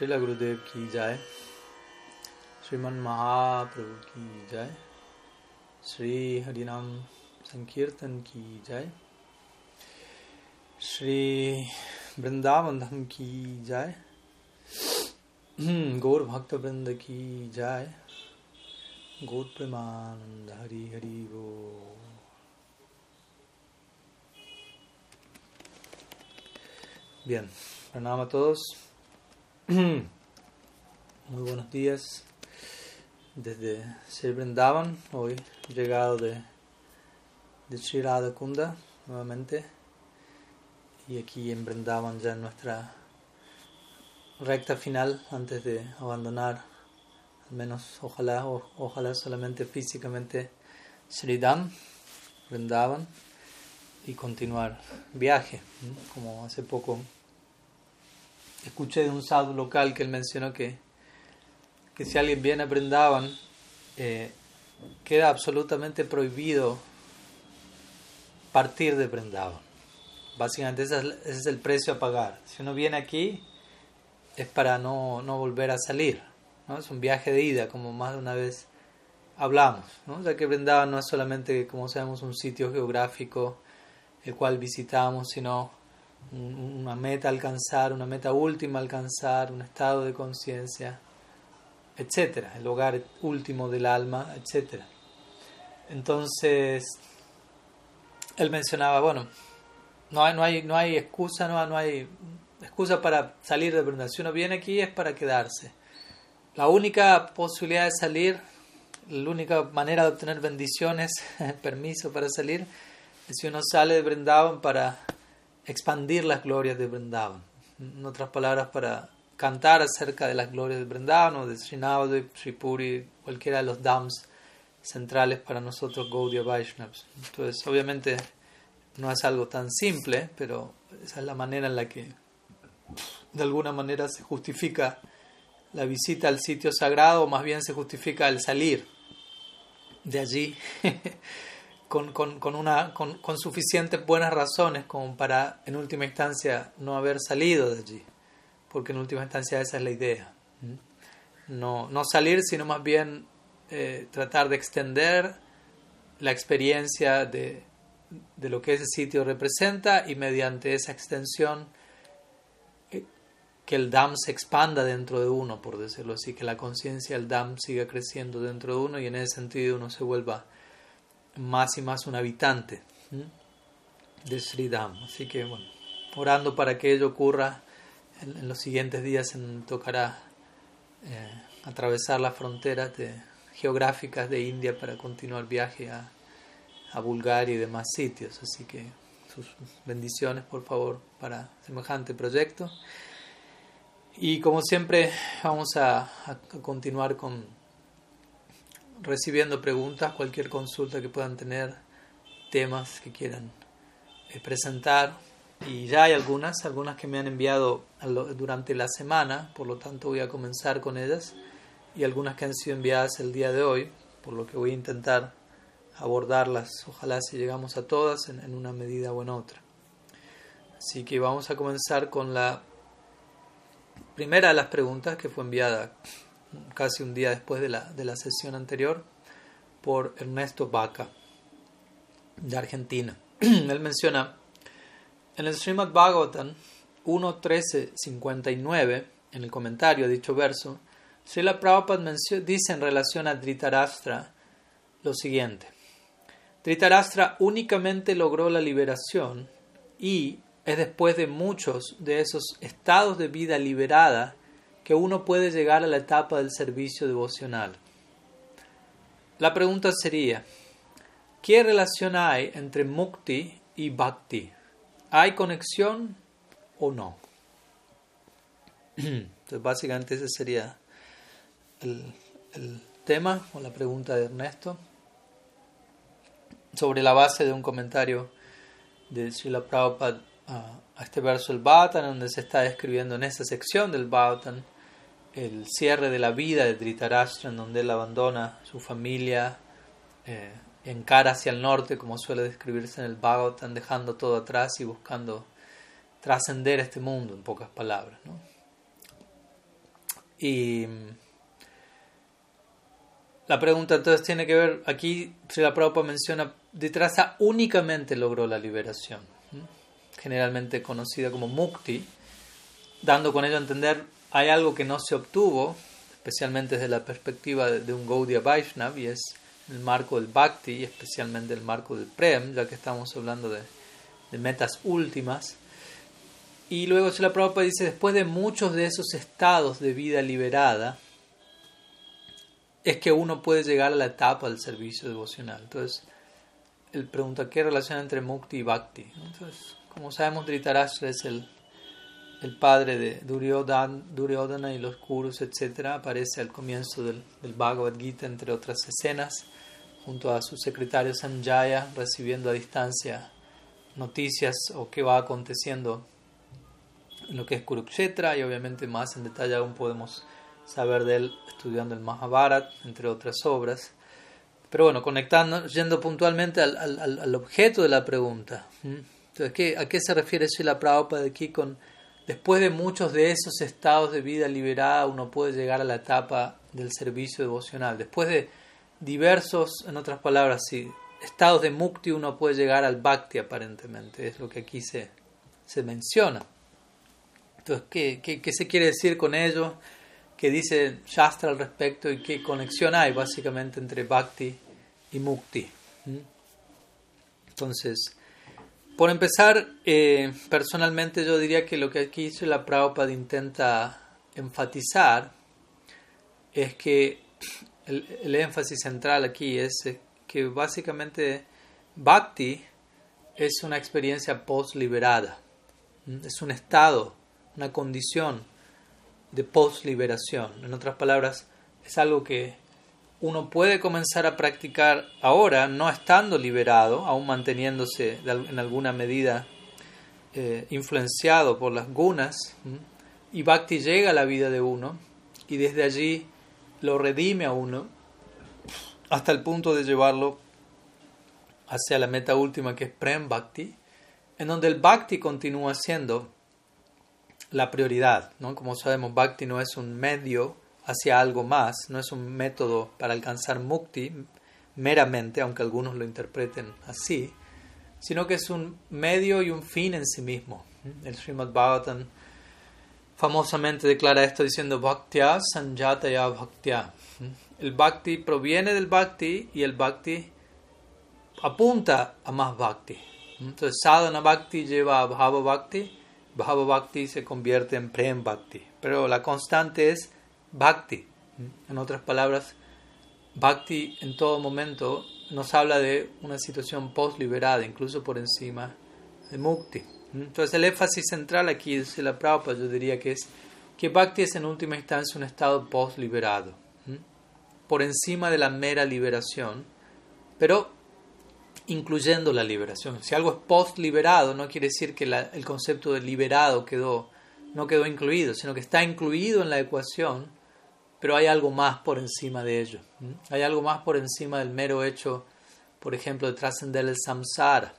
Srila Gurudev ki jai, Sriman Mahaprabhu ki jai, Sri Harinam Sankirtan ki jai, Sri Vrindavan Dham ki jai, Gaur Bhakta Vrinda ki jai, Gaur Premananda Hari Hari Bo. Bien, pranama a todos. Muy buenos días. Desde Sri Vrindavan, hoy llegado de, de Sri Radha Kunda nuevamente. Y aquí en Vrindavan ya en nuestra recta final antes de abandonar al menos ojalá o, ojalá solamente físicamente Sridham, Vrindavan y continuar viaje como hace poco escuché de un sadhu local que él mencionó que, que si alguien viene a Brindavan, eh, queda absolutamente prohibido partir de Brindavan. Básicamente ese es, el precio a pagar. Si uno viene aquí es para no, no volver a salir. ¿no? Es un viaje de ida, como más de una vez hablamos. ¿no? Ya que Brindavan no es solamente, como sabemos, un sitio geográfico el cual visitamos, sino una meta alcanzar, una meta última alcanzar, un estado de conciencia, etcétera, el hogar último del alma, etcétera. Entonces, él mencionaba, bueno, no hay, no hay, no hay excusa, no, no hay excusa para salir de Brundan. Si uno viene aquí es para quedarse. La única posibilidad de salir, la única manera de obtener bendiciones, permiso para salir, es si uno sale de Brindavan para expandir las glorias de Vrindavan. En otras palabras, para cantar acerca de las glorias de Vrindavan o de Srinavadip, Sripuri, cualquiera de los dams centrales para nosotros Gaudiya Vaishnavas. Entonces, obviamente no es algo tan simple, pero esa es la manera en la que de alguna manera se justifica la visita al sitio sagrado, o más bien se justifica el salir de allí con, con, con, una, con, suficientes buenas razones como para, en última instancia, no haber salido de allí. Porque en última instancia esa es la idea. No, no salir, sino más bien eh, tratar de extender la experiencia de, de, lo que ese sitio representa y mediante esa extensión eh, que el DAM se expanda dentro de uno, por decirlo así, que la conciencia del DAM siga creciendo dentro de uno y en ese sentido uno se vuelva más y más un habitante de Sridham. Así que, bueno, orando para que ello ocurra en, en los siguientes días, se tocará eh, atravesar las fronteras de, geográficas de India para continuar viaje a, a Bulgaria y demás sitios. Así que sus bendiciones, por favor, para semejante proyecto. Y como siempre, vamos a, a continuar con recibiendo preguntas, cualquier consulta que puedan tener, temas que quieran eh, presentar. Y ya hay algunas, algunas que me han enviado durante la semana, por lo tanto voy a comenzar con ellas. Y algunas que han sido enviadas el día de hoy, por lo que voy a intentar abordarlas, ojalá si llegamos a todas en, una medida o en otra. Así que vamos a comenzar con la primera de las preguntas que fue enviada casi un día después de la, de la sesión anterior, por Ernesto Vaca, de Argentina. Él menciona, en el Srimad Bhagavatam 1.13.59, en el comentario a dicho verso, Srila Prabhupada dice en relación a Dhritarashtra lo siguiente. Dhritarashtra únicamente logró la liberación y es después de muchos de esos estados de vida liberada que uno puede llegar a la etapa del servicio devocional. La pregunta sería, ¿qué relación hay entre mukti y bhakti? ¿Hay conexión o no? Entonces, básicamente ese sería el, el tema o la pregunta de Ernesto sobre la base de un comentario de Srila Prabhupada a, este verso del Bhatan, donde se está describiendo en esa sección del Bhatan el cierre de la vida de Dhritarashtra, en donde él abandona su familia, eh, encara hacia el norte, como suele describirse en el Bhagavatam, dejando todo atrás y buscando trascender este mundo, en pocas palabras. Y la pregunta entonces tiene que ver, aquí la Prabhupada menciona, Ditrasa únicamente logró la liberación, generalmente conocida como mukti, dando con ello a entender hay algo que no se obtuvo, especialmente desde la perspectiva de, un Gaudiya Vaishnav, y es el marco del bhakti, y especialmente el marco del prem, ya que estamos hablando de, metas últimas. Y luego la Prabhupada dice, después de muchos de esos estados de vida liberada, es que uno puede llegar a la etapa del servicio devocional. Entonces, él pregunta, ¿qué relación entre Mukti y Bhakti? Entonces, como sabemos, Dhritarashtra es el, el padre de Duryodhana y los Kurus, etc. Aparece al comienzo del, del Bhagavad Gita, entre otras escenas, junto a su secretario Sanjaya, recibiendo a distancia noticias o qué va aconteciendo en lo que es Kurukshetra, y obviamente más en detalle aún podemos saber de él estudiando el Mahabharat, entre otras obras. Pero bueno, conectando, yendo puntualmente al, objeto de la pregunta. Entonces, ¿qué, ¿a qué se refiere la Prabhupada aquí con después de muchos de esos estados de vida liberada uno puede llegar a la etapa del servicio devocional? Después de diversos, en otras palabras, sí, estados de mukti uno puede llegar al bhakti aparentemente, es lo que aquí se, menciona. Entonces, ¿qué, qué, qué se quiere decir con ello? que dice Shastra al respecto y qué conexión hay básicamente entre Bhakti y Mukti. Entonces, por empezar, eh, personalmente yo diría que lo que aquí hizo la Prabhupada intenta enfatizar es que el, el énfasis central aquí es que básicamente Bhakti es una experiencia post-liberada, es un estado, una condición de post-liberación. En otras palabras, es algo que uno puede comenzar a practicar ahora, no estando liberado, aún manteniéndose en alguna medida eh, influenciado por las gunas, y Bhakti llega a la vida de uno y desde allí lo redime a uno hasta el punto de llevarlo hacia la meta última que es Prem Bhakti, en donde el Bhakti continúa siendo la prioridad. ¿no? Como sabemos, Bhakti no es un medio hacia algo más, no es un método para alcanzar mukti meramente, aunque algunos lo interpreten así, sino que es un medio y un fin en sí mismo. El Srimad Bhagavatam famosamente declara esto diciendo Bhaktya Sanjataya Bhaktya. El Bhakti proviene del Bhakti y el Bhakti apunta a más Bhakti. Entonces Sadhana Bhakti lleva a Bhava Bhakti Bhava Bhakti se convierte en Prem Bhakti. Pero la constante es Bhakti. En otras palabras, Bhakti en todo momento nos habla de una situación post-liberada, incluso por encima de Mukti. Entonces el énfasis central aquí es la Prabhupada, yo diría que es que Bhakti es en última instancia un estado post-liberado, por encima de la mera liberación, pero incluyendo la liberación. Si algo es post-liberado, no quiere decir que el concepto de liberado quedó, no quedó incluido, sino que está incluido en la ecuación, pero hay algo más por encima de ello. Hay algo más por encima del mero hecho, por ejemplo, de trascender el samsara.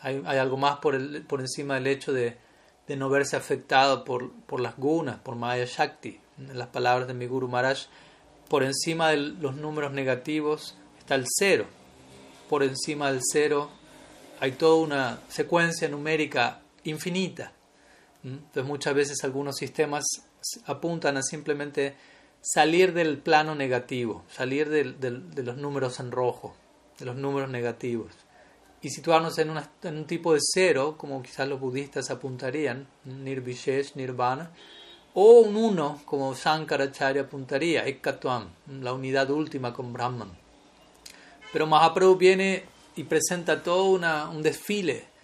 Hay, hay, algo más por, el, por encima del hecho de, de no verse afectado por, por, las gunas, por Maya Shakti. En las palabras de mi Guru Maharaj, por encima de los números negativos está el cero por encima del cero hay toda una secuencia numérica infinita. Entonces muchas veces algunos sistemas apuntan a simplemente salir del plano negativo, salir de, los números en rojo, de los números negativos, y situarnos en, un tipo de cero, como quizás los budistas apuntarían, nirvishesh, nirvana, o un uno, como Shankaracharya apuntaría, ekatvam, la unidad última con Brahman. Pero Mahaprabhu viene y presenta todo un desfile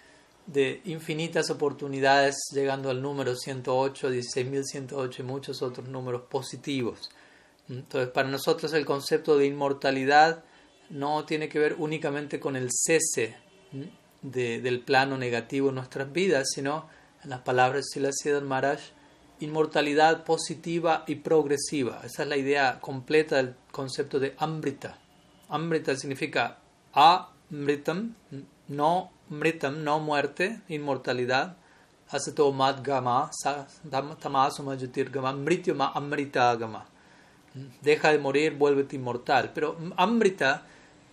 de infinitas oportunidades, llegando al número 108, 16.108 y muchos otros números positivos. Entonces, para nosotros el concepto de inmortalidad no tiene que ver únicamente con el cese de, del plano negativo en nuestras vidas, sino, en las palabras de Siddharth Maharaj, inmortalidad positiva y progresiva. Esa es la idea completa del concepto de Amrita. Amrita significa amritam, no mritam, no muerte, inmortalidad. asato madgama, tamasuma yotirgama, mrityama amritagama. Deja de morir, vuélvete inmortal. Pero amrita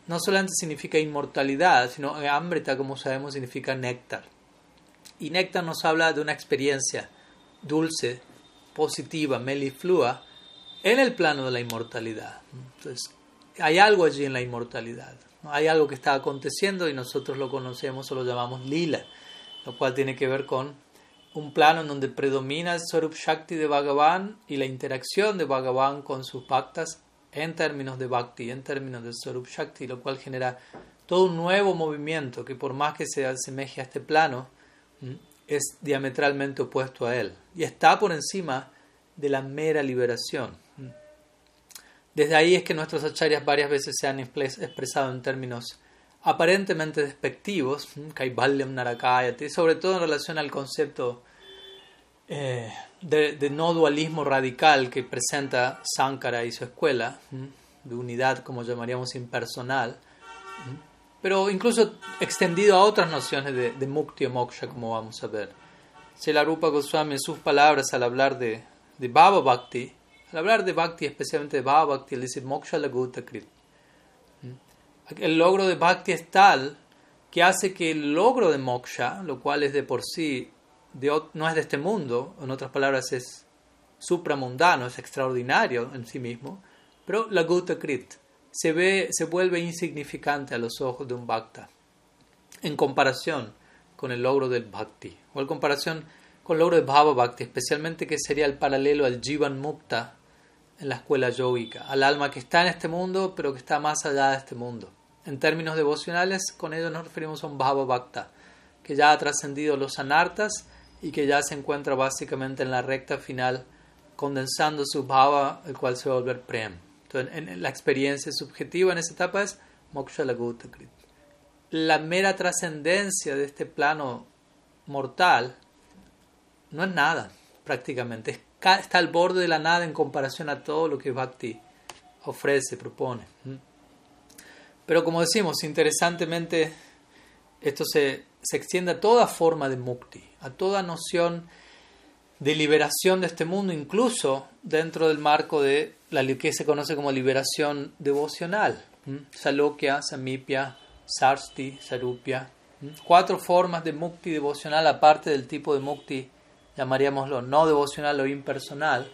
no solamente significa inmortalidad, sino amrita, como sabemos, significa néctar. Y néctar nos habla de una experiencia dulce, positiva, meliflua, en el plano de la inmortalidad. Entonces, hay algo allí en la inmortalidad. Hay algo que está aconteciendo y nosotros lo conocemos o lo llamamos lila, lo cual tiene que ver con un plano en donde predomina el Swarup Shakti de Bhagavan y la interacción de Bhagavan con sus bhaktas en términos de Bhakti, en términos de Swarup Shakti, lo cual genera todo un nuevo movimiento que por más que se asemeje a este plano, es diametralmente opuesto a él y está por encima de la mera liberación. Desde ahí es que nuestros acharyas varias veces se han expresado en términos aparentemente despectivos, Kaivalyam Narakayati, sobre todo en relación al concepto eh, de, no dualismo radical que presenta Sankara y su escuela, de unidad, como llamaríamos impersonal, pero incluso extendido a otras nociones de, mukti o moksha, como vamos a ver. Si la Rupa Goswami en sus palabras al hablar de, de Baba Bhakti, al hablar de Bhakti, especialmente de Baba Bhakti, él dice Moksha Laguta Krit. El logro de Bhakti es tal que hace que el logro de Moksha, lo cual es de por sí, no es de este mundo, en otras palabras es supramundano, es extraordinario en sí mismo, pero Laguta Krit se, ve, se vuelve insignificante a los ojos de un Bhakta en comparación con el logro del Bhakti, o en comparación con el logro de Bhava Bhakti, especialmente que sería el paralelo al Jivan Mukta en la escuela yogica, al alma que está en este mundo, pero que está más allá de este mundo. En términos devocionales, con ello nos referimos a un Bhava Bhakta, que ya ha trascendido los anartas y que ya se encuentra básicamente en la recta final, condensando su Bhava, el cual se va a volver Prem. Entonces, en, la experiencia subjetiva en esa etapa es Moksha Lagutakrit. La mera trascendencia de este plano mortal no es nada, prácticamente está al borde de la nada en comparación a todo lo que Bhakti ofrece, propone. Pero como decimos, interesantemente, esto se, se extiende a toda forma de mukti, a toda noción de liberación de este mundo, incluso dentro del marco de la que se conoce como liberación devocional. Salokya, Samipya, Sarsti, Sarupya. Cuatro formas de mukti devocional, aparte del tipo de mukti llamaríamoslo no devocional o impersonal,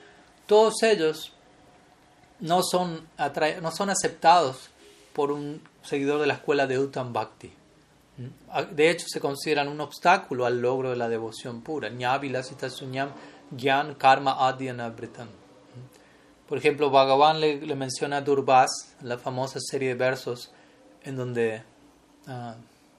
todos ellos no son, no son aceptados por un seguidor de la escuela de Uttam Bhakti. De hecho, se consideran un obstáculo al logro de la devoción pura. Gyan Karma Por ejemplo, Bhagavan le, menciona a Durvas, la famosa serie de versos en donde uh,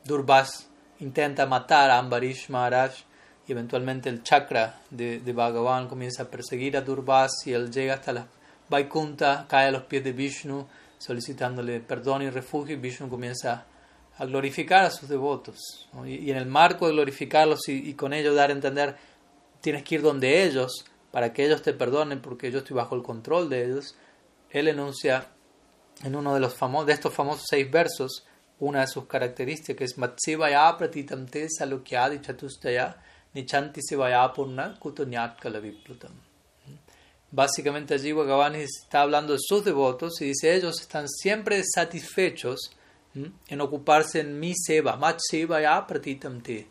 Durvas intenta matar a Ambarish Maharaj y eventualmente el chakra de, de Bhagavan comienza a perseguir a Durvas y él llega hasta la Vaikunta, cae a los pies de Vishnu solicitándole perdón y refugio y Vishnu comienza a glorificar a sus devotos y, en el marco de glorificarlos y, con ello dar a entender tienes que ir donde ellos para que ellos te perdonen porque yo estoy bajo el control de ellos él enuncia en uno de los famosos de estos famosos seis versos una de sus características que es Matsivaya pratitam te salukyadi chatustaya Nichanti Sevayapurna Kutonyat Kalaviplutam. Básicamente allí Bhagavan está hablando de sus devotos y dice ellos están siempre satisfechos en ocuparse en mi seva, mat seva pratitamte.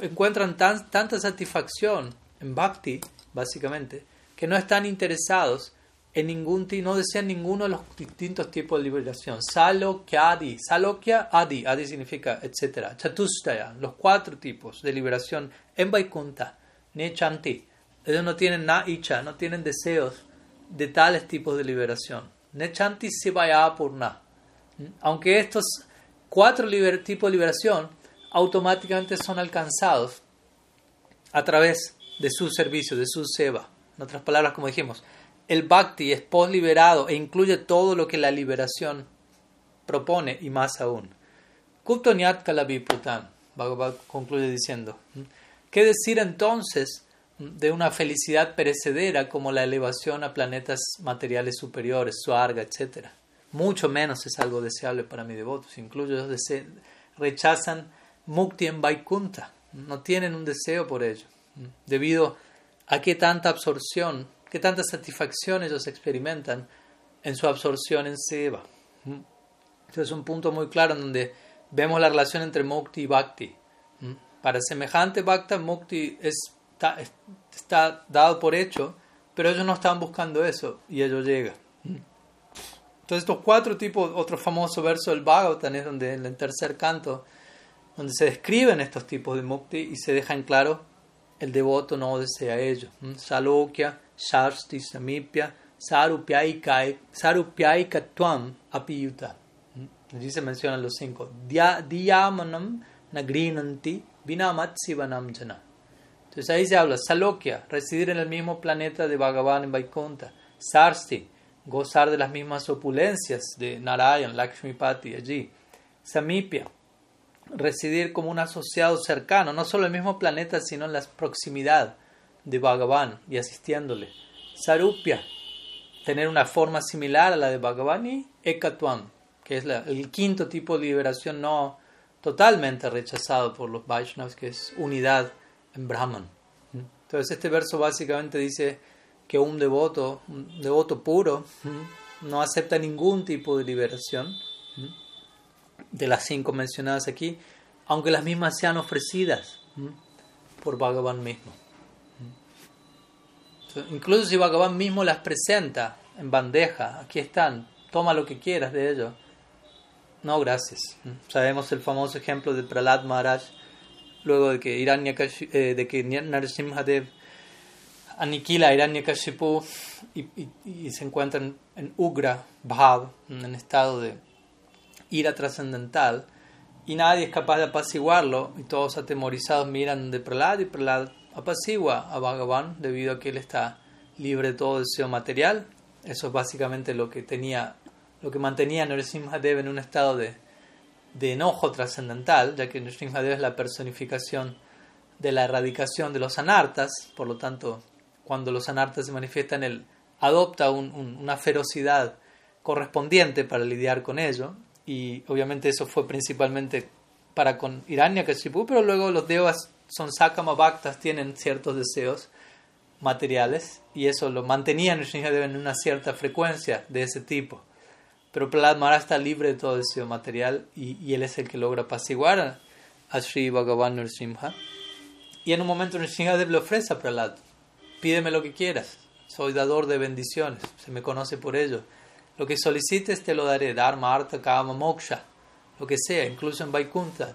Encuentran tan, tanta satisfacción en bhakti, básicamente, que no están interesados en ningún no desean ninguno de los distintos tipos de liberación. Salokya Adi. Salokya Adi. Adi significa etcétera. Chatustaya. Los cuatro tipos de liberación en Vaikunta. Nechanti. Ellos no tienen na icha, no tienen deseos de tales tipos de liberación. Nechanti Sivayapurna. Aunque estos cuatro tipos de liberación automáticamente son alcanzados a través de su servicio, de su seva. En otras palabras, como dijimos, el bhakti es post-liberado e incluye todo lo que la liberación propone y más aún. Kuptonyat Kalaviputam, Bhagavad concluye diciendo, ¿qué decir entonces de una felicidad perecedera como la elevación a planetas materiales superiores, suarga, etc.? Mucho menos es algo deseable para mis devotos, incluso ellos rechazan mukti en Vaikunta, no tienen un deseo por ello. debido a qué tanta absorción, qué tanta satisfacción ellos experimentan en su absorción en Seva. Este es un punto muy claro en donde vemos la relación entre Mukti y Bhakti. Para semejante Bhakta, Mukti está, dado por hecho, pero ellos no estaban buscando eso y ellos llegan. Entonces estos cuatro tipos, otro famoso verso del Bhagavatam es donde en el tercer canto, donde se describen estos tipos de mukti y se deja en claro el devoto no desea ello. Salokya, Shasti, Samipya, Sarupyaikatvam, Apiyuta. Allí se mencionan los cinco. Diyamanam Nagrinanti Vinamatsivanam Jana. Entonces ahí se habla Salokya, residir en el mismo planeta de Bhagavan en Vaikuntha. Sarsti, gozar de las mismas opulencias de Narayan, Lakshmipati allí. Samipya, residir como un asociado cercano, no solo en el mismo planeta, sino en la proximidad de Bhagavan y asistiéndole. Sarupya, tener una forma similar a la de Bhagavan y Ekatwam, que es el quinto tipo de liberación no totalmente rechazado por los Vaishnavas, que es unidad en Brahman. Entonces este verso básicamente dice que un devoto, un devoto puro, no acepta ningún tipo de liberación de las cinco mencionadas aquí, aunque las mismas sean ofrecidas por Bhagavan mismo. Incluso si Bhagavan mismo las presenta en bandeja, aquí están, toma lo que quieras de ellos. No, gracias. Sabemos el famoso ejemplo de Prahlad Maharaj, luego de que, eh, de que aniquila a Hiranyakashipu y, y, se encuentra en, Ugra Bhav, en estado de ira trascendental, y nadie es capaz de apaciguarlo, y todos atemorizados miran de Prahlad y Prahlad apacigua a Bhagavan debido a que él está libre de todo deseo material. Eso es básicamente lo que tenía, lo que mantenía a Narasimhadev en un estado de, de enojo trascendental, ya que Narasimhadev es la personificación de la erradicación de los anartas, por lo tanto cuando los anartas se manifiestan, él adopta una ferocidad correspondiente para lidiar con ello. Y obviamente eso fue principalmente para con Hiranyakashipu, pero luego los devas son Sakama Bhaktas, tienen ciertos deseos materiales y eso lo mantenía en una cierta frecuencia de ese tipo. Pero Prahlad Maharaj está libre de todo deseo material y, él es el que logra apaciguar a, Sri Bhagavan Nrsimha. Y en un momento Nrsimhadev le ofrece a Prahlad pídeme lo que quieras, soy dador de bendiciones, se me conoce por ello. Lo que solicites te lo daré, Dharma, Artha, Kama, Moksha, lo que sea, incluso en Vaikuntha.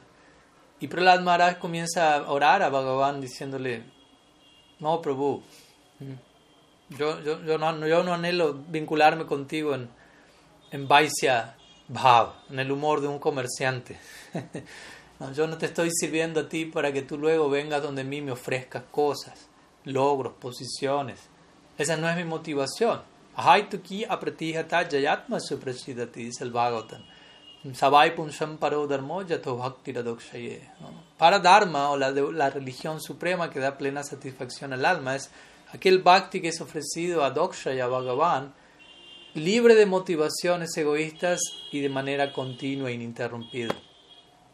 Y Prahlad Maharaj comienza a orar a Bhagavan diciéndole, no, Prabhu, mm, yo, no, yo anhelo vincularme contigo en, en Vaisya Bhav, en el humor de un comerciante. no, yo no te estoy sirviendo a ti para que tú luego vengas donde mí me ofrezcas cosas logros, posiciones. Esa no es mi motivación. Ahaituki apratihata jayatma suprasidati, dice el Bhagavatam. Sabai punsham paro dharmo yato bhakti Para Dharma, o la, la religión suprema que da plena satisfacción al alma, es aquel bhakti que es ofrecido a Dokshaya Bhagavan, libre de motivaciones egoístas y de manera continua e ininterrumpida.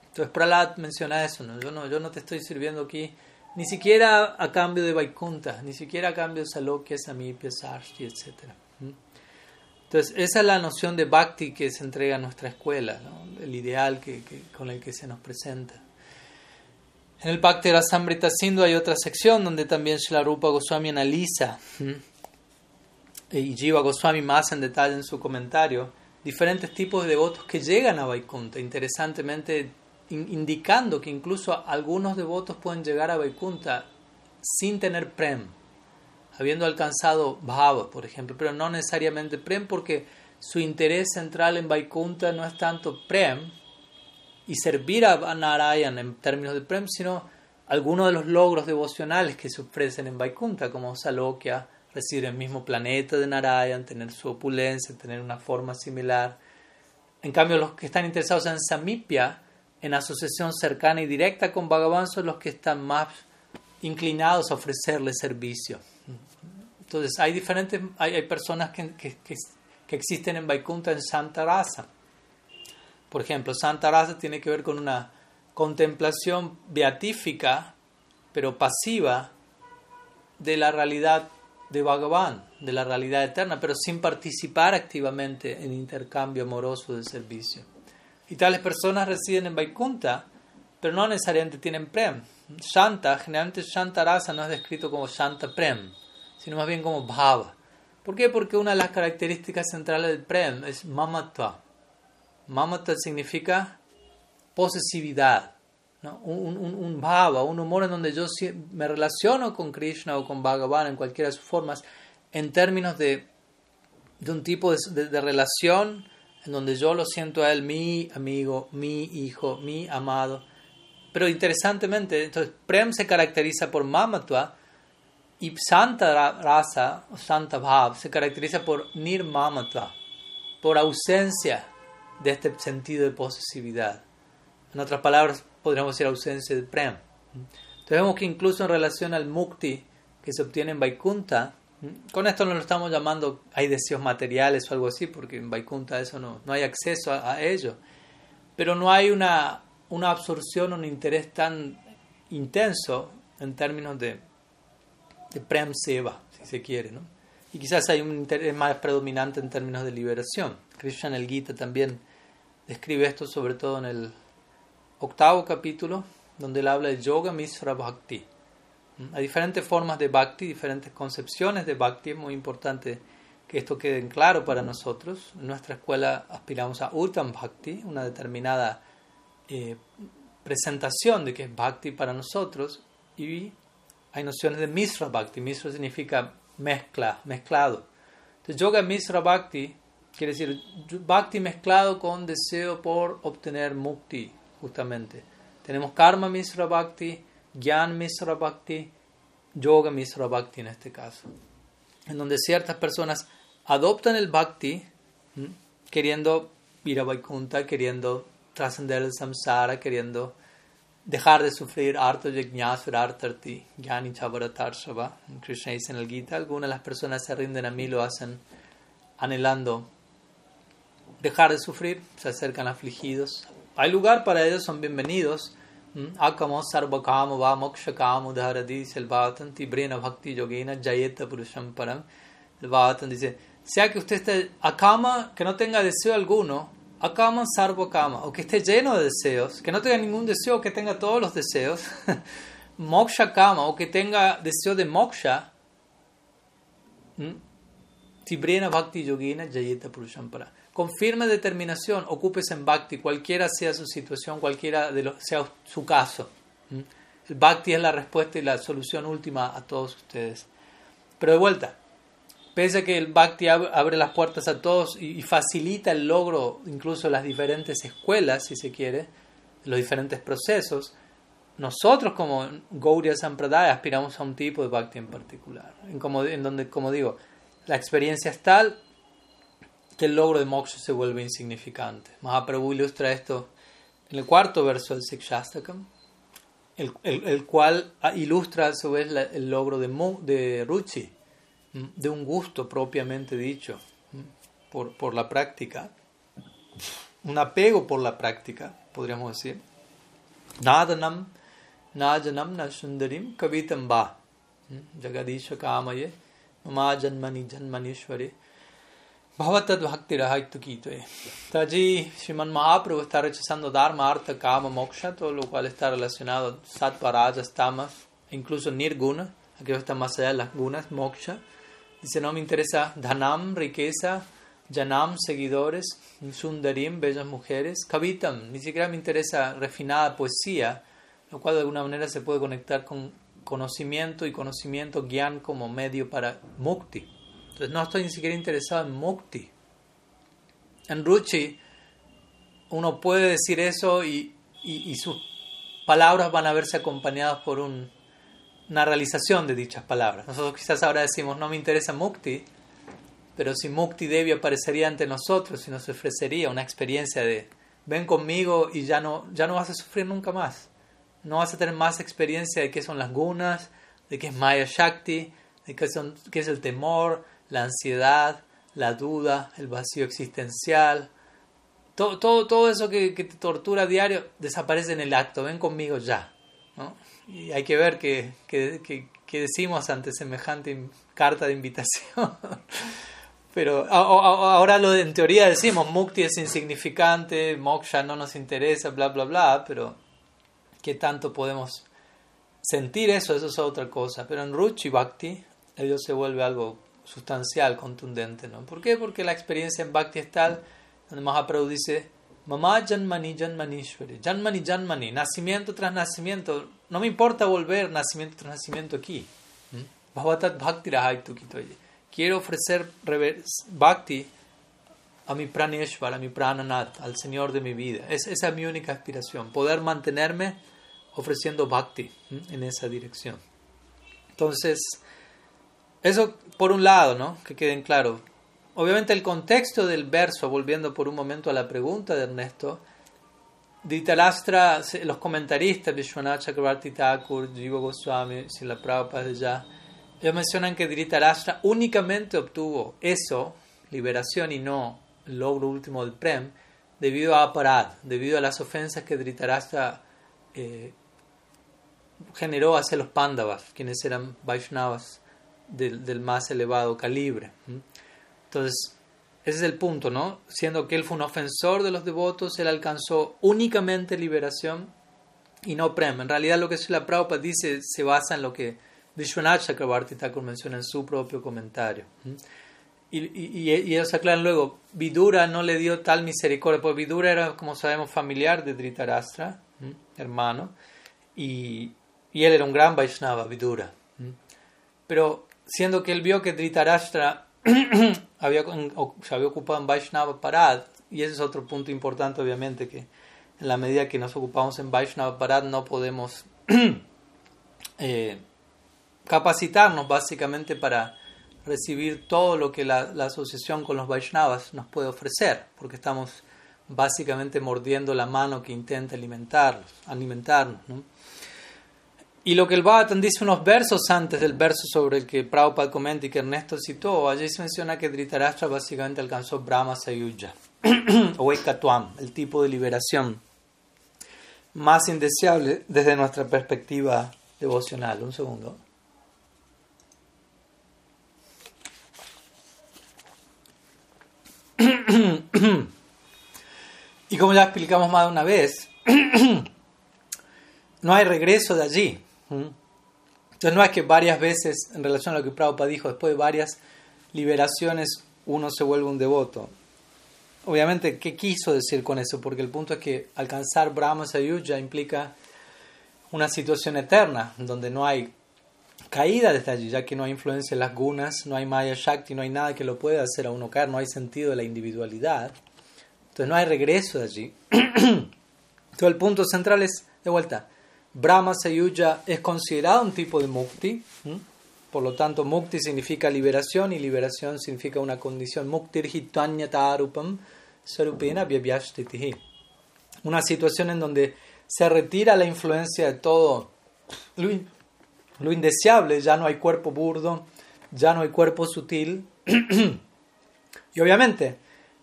Entonces Prahlad menciona eso, ¿no? Yo, no, yo no te estoy sirviendo aquí ni siquiera a cambio de Vaikunta, ni siquiera a cambio de Salokya, Samipya, Sarshi, etc. Entonces, esa es la noción de Bhakti que se entrega a nuestra escuela, el ideal con el que se nos presenta. En el Bhakti Rasamrita Sindhu hay otra sección donde también Rupa Goswami analiza, y Jiva Goswami más en detalle en su comentario, diferentes tipos de devotos que llegan a Vaikunta. Interesantemente, indicando que incluso algunos devotos pueden llegar a Vaikunta sin tener prem, habiendo alcanzado bhava, por ejemplo, pero no necesariamente prem porque su interés central en Vaikunta no es tanto prem y servir a Narayan en términos de prem, sino algunos de los logros devocionales que se ofrecen en Vaikunta, como Salokya, recibir el mismo planeta de Narayan, tener su opulencia, tener una forma similar. En cambio, los que están interesados en Samipya, en asociación cercana y directa con Bhagavan son los que están más inclinados a ofrecerle servicio. Entonces, hay diferentes, hay, personas que, que, existen en Vaikunta en Santa Rasa. Por ejemplo, Santa Rasa tiene que ver con una contemplación beatífica, pero pasiva, de la realidad de Bhagavan, de la realidad eterna, pero sin participar activamente en intercambio amoroso de servicio. Y tales personas residen en Vaikunta, pero no necesariamente tienen prem. Shanta, generalmente Shanta Rasa no es descrito como Shanta Prem, sino más bien como Bhava. ¿Por qué? Porque una de las características centrales del Prem es Mamatva. Mamatva significa posesividad, un, un, bhava, un humor en donde yo me relaciono con Krishna o con Bhagavan en cualquiera de sus formas, en términos de, un tipo de, relación en donde yo lo siento a él mi amigo, mi hijo, mi amado. Pero interesantemente, entonces Prem se caracteriza por Mamatva y Santa Rasa o Santa Bhav se caracteriza por Nirmamatva, por ausencia de este sentido de posesividad. En otras palabras, podríamos decir ausencia de Prem. Entonces vemos que incluso en relación al Mukti que se obtiene en Vaikunta, con esto no lo estamos llamando hay deseos materiales o algo así, porque en Vaikunta eso no, no hay acceso a, ello, pero no hay una, una absorción, un interés tan intenso en términos de, de Prem Seva, si se quiere, ¿no? Y quizás hay un interés más predominante en términos de liberación. Krishna en el Gita también describe esto sobre todo en el octavo capítulo, donde él habla de Yoga Misra Bhakti. ¿Mm? Hay diferentes formas de Bhakti, diferentes concepciones de Bhakti. Es muy importante que esto quede en claro para nosotros. En nuestra escuela aspiramos a Uttam Bhakti, una determinada eh, presentación de que es Bhakti para nosotros. Y hay nociones de Misra Bhakti. Misra significa mezcla, mezclado. Entonces, Yoga Misra Bhakti quiere decir Bhakti mezclado con deseo por obtener Mukti, justamente. Tenemos Karma Misra Bhakti, Gyan Misra Bhakti, Yoga Misra Bhakti en este caso, en donde ciertas personas adoptan el Bhakti queriendo ir a Vaikunta, queriendo trascender el samsara, queriendo dejar de sufrir harto yajñasura artarti, gyani chabaratarshava. Krishna dice en el Gita, algunas de las personas se rinden a mí, lo hacen anhelando dejar de sufrir, se acercan afligidos, hay lugar para ellos, son bienvenidos. Akamo sarvakamo va mokshakamo dharadi dice el Bhagavatam, tibrena bhakti yogena jayeta purusham param. El Bhagavatam dice, sea que usted esté akama, que no tenga deseo alguno, akama sarvakama, o que esté lleno de deseos, que no tenga ningún deseo, que tenga todos los deseos, moksha kama, o que tenga deseo de moksha, tibrena bhakti yogena jayeta purusham param con firme determinación ocúpese en Bhakti, cualquiera sea su situación, cualquiera sea su caso. ¿Mm? El Bhakti es la respuesta y la solución última a todos ustedes. Pero de vuelta, pese a que el Bhakti abre las puertas a todos y, facilita el logro incluso las diferentes escuelas, si se quiere, los diferentes procesos, nosotros como Gaudiya Sampradaya aspiramos a un tipo de Bhakti en particular, en, donde, como digo, la experiencia es tal que el logro de moksha se vuelve insignificante. Mahaprabhu ilustra esto en el cuarto verso del Sikshastakam, el, cual ilustra a su vez el logro de Ruchi, de un gusto propiamente dicho por, por la práctica, un apego por la práctica, podríamos decir. Nadanam, najanam, nasundarim, kavitam ba, jagadisha kamaye, mama janmani janmanishwari, Bhavatad Bhakti Rahaituquito. Allí Sriman Mahaprabhu está rechazando Dharma, Artha, Kama, Moksha, todo lo cual está relacionado a Sattva, Rajas, Tamas, incluso Nirguna, aquello está más allá de las gunas, Moksha. Dice, no me interesa Dhanam, riqueza, Janam, seguidores, Sundarim, bellas mujeres, Kavitam, ni siquiera me interesa refinada poesía, lo cual de alguna manera se puede conectar con conocimiento y conocimiento, Gyan como medio para Mukti. Entonces no estoy ni siquiera interesado en mukti. En ruchi uno puede decir eso y, sus palabras van a verse acompañadas por una realización de dichas palabras. Nosotros quizás ahora decimos no me interesa mukti, pero si mukti debi aparecería ante nosotros y nos ofrecería una experiencia de ven conmigo y ya no, ya no vas a sufrir nunca más. No vas a tener más experiencia de qué son las gunas, de qué es Maya Shakti, de qué, son, qué es el temor, la ansiedad, la duda, el vacío existencial, todo, todo, todo eso que, te tortura a diario desaparece en el acto, ven conmigo ya. Y hay que ver que, ¿qué decimos ante semejante carta de invitación? Pero ahora lo en teoría decimos, mukti es insignificante, moksha no nos interesa, bla, bla, bla, pero ¿qué tanto podemos sentir eso? Eso es otra cosa. Pero en Ruchi Bhakti, ello se vuelve algo sustancial, contundente, ¿no? ¿Por qué? Porque la experiencia en Bhakti es tal, donde Mahaprabhu dice, Mamá Janmani Janmanishwari, Janmani Janmani, nacimiento tras nacimiento, no me importa volver nacimiento tras nacimiento aquí. Bhavatat Bhakti Quiero ofrecer Bhakti a mi Praneshwar, a mi Prananath, al Señor de mi vida. Es, esa es mi única aspiración, poder mantenerme ofreciendo Bhakti en esa dirección. Entonces, eso por un lado, ¿no? Que queden claros. Obviamente el contexto del verso, volviendo por un momento a la pregunta de Ernesto, Dhritarashtra, los comentaristas, Vishwanath Chakravarti Thakur, Jiva Goswami, Sila Prabhupada ya, ellos mencionan que Dhritarashtra únicamente obtuvo eso, liberación y no el logro último del Prem, debido a Aparad, debido a las ofensas que Dhritarashtra eh, generó hacia los Pandavas, quienes eran Vaishnavas del, más elevado calibre. Entonces, ese es el punto, ¿no? Siendo que él fue un ofensor de los devotos, él alcanzó únicamente liberación y no prem. En realidad lo que la Prabhupada dice se basa en lo que Vishwanath Chakrabarti Thakur menciona en su propio comentario. Y, y, y, ellos aclaran luego, Vidura no le dio tal misericordia, porque Vidura era, como sabemos, familiar de Dhritarashtra, hermano, y, y, él era un gran Vaishnava, Vidura. Pero siendo que él vio que Dhritarashtra había, se había ocupado en Vaishnava Parad, y ese es otro punto importante, obviamente, que en la medida que nos ocupamos en Vaishnava Parad no podemos eh, capacitarnos básicamente para recibir todo lo que la, asociación con los Vaishnavas nos puede ofrecer, porque estamos básicamente mordiendo la mano que intenta alimentarlos, alimentarnos. ¿no? Y lo que el Bhattan dice unos versos antes del verso sobre el que Prabhupada comenta y que Ernesto citó, allí se menciona que Dhritarashtra básicamente alcanzó Brahma Sayuja, o Ekatuam, el tipo de liberación más indeseable desde nuestra perspectiva devocional. Un segundo. y como ya explicamos más de una vez, no hay regreso de allí. Entonces no es que varias veces, en relación a lo que Prabhupada dijo, después de varias liberaciones uno se vuelve un devoto. Obviamente, ¿qué quiso decir con eso? Porque el punto es que alcanzar Brahma Sayuja implica una situación eterna, donde no hay caída desde allí, ya que no hay influencia en las gunas, no hay Maya Shakti, no hay nada que lo pueda hacer a uno caer, no hay sentido de la individualidad. Entonces no hay regreso de allí. Entonces el punto central es, de vuelta, Brahma Sayuja es considerado un tipo de mukti, por lo tanto mukti significa liberación y liberación significa una condición. Muktir hitvanyata-arupam sarupena Una situación en donde se retira la influencia de todo lo, indeseable, ya no hay cuerpo burdo, ya no hay cuerpo sutil. y obviamente,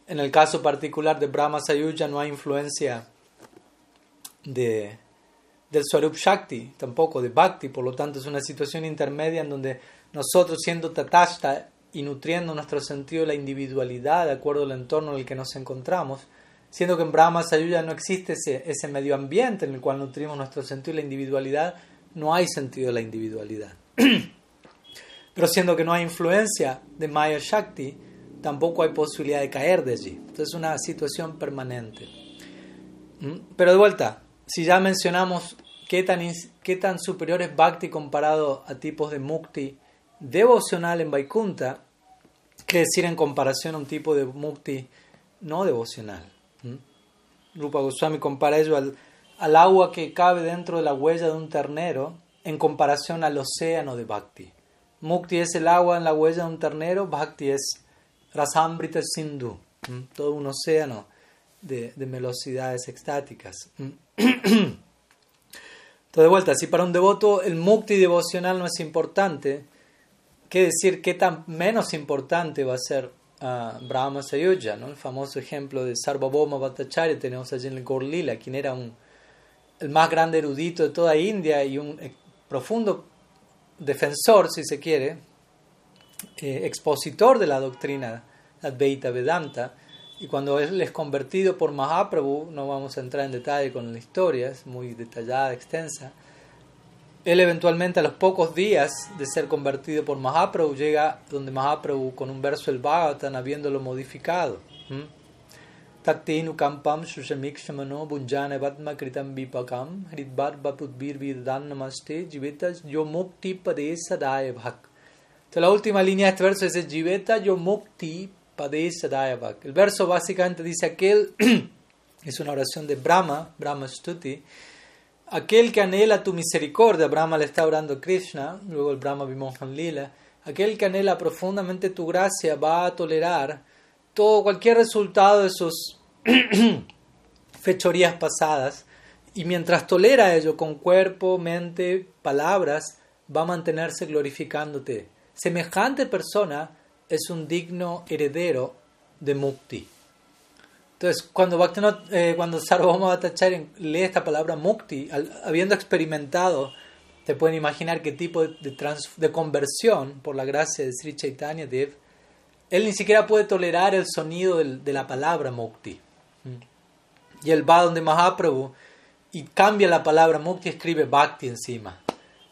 en el caso particular de Brahma Sayuja no hay influencia de del Swarup Shakti, tampoco de Bhakti, por lo tanto es una situación intermedia en donde nosotros siendo Tatashta y nutriendo nuestro sentido de la individualidad de acuerdo al entorno en el que nos encontramos, siendo que en Brahma Sayuya no existe ese, ese medio ambiente en el cual nutrimos nuestro sentido de la individualidad, no hay sentido de la individualidad. Pero siendo que no hay influencia de Maya Shakti, tampoco hay posibilidad de caer de allí. Entonces es una situación permanente. ¿Mm? Pero de vuelta, si ya mencionamos qué tan, qué tan superior es Bhakti comparado a tipos de Mukti devocional en Vaikunta, qué decir en comparación a un tipo de Mukti no devocional. Rupa Goswami compara ello al, al agua que cabe dentro de la huella de un ternero en comparación al océano de Bhakti. Mukti es el agua en la huella de un ternero, Bhakti es Rasambrita Sindhu, todo un océano de, de velocidades extáticas. Entonces, de vuelta, si para un devoto el mukti devocional no es importante, ¿qué decir qué tan menos importante va a ser uh, Brahma Sayuja? ¿no? El famoso ejemplo de Sarvabhauma Bhattacharya tenemos allí en el Gorlila, quien era un, el más grande erudito de toda India y un eh, profundo defensor, si se quiere, eh, expositor de la doctrina Advaita Vedanta, y cuando él es convertido por Mahaprabhu, no vamos a entrar en detalle con la historia, es muy detallada, extensa, él eventualmente a los pocos días de ser convertido por Mahaprabhu llega donde Mahaprabhu con un verso del Bhagavatam habiéndolo modificado. Taktenu kampam shushamikshmano bunjane vatma kritam vipakam hridbar bapudbir vidan namaste jivetas yo mukti pade sadaya bhak. Entonces la última línea de este verso es Jiveta yo El verso básicamente dice aquel, es una oración de Brahma, Brahma Stuti, aquel que anhela tu misericordia, Brahma le está orando a Krishna, luego el Brahma Vimohan Lila, aquel que anhela profundamente tu gracia va a tolerar todo cualquier resultado de sus fechorías pasadas. Y mientras tolera ello con cuerpo, mente, palabras, va a mantenerse glorificándote. Semejante persona es un digno heredero de Mukti. Entonces, cuando, eh, cuando Sarvabhauma lee esta palabra Mukti, habiendo experimentado, te pueden imaginar qué tipo de, de, conversión por la gracia de Sri Chaitanya Dev, él ni siquiera puede tolerar el sonido de la palabra Mukti. Y él va donde Mahaprabhu y cambia la palabra Mukti, escribe Bhakti encima.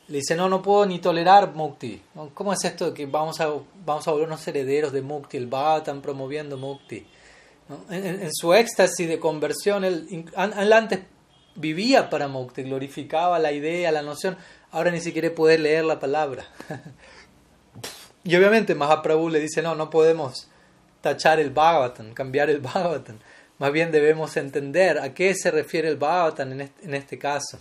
Le dice, no, no puedo ni tolerar Mukti. ¿Cómo es esto de que vamos a, vamos a volvernos herederos de Mukti? El están promoviendo Mukti. En, su éxtasis de conversión, él, antes vivía para Mukti, glorificaba la idea, la noción. Ahora ni siquiera puede leer la palabra. y obviamente Mahaprabhu le dice, no, no podemos tachar el Bhagavatam, cambiar el Bhagavatam. Más bien debemos entender a qué se refiere el Bhagavatam en este caso.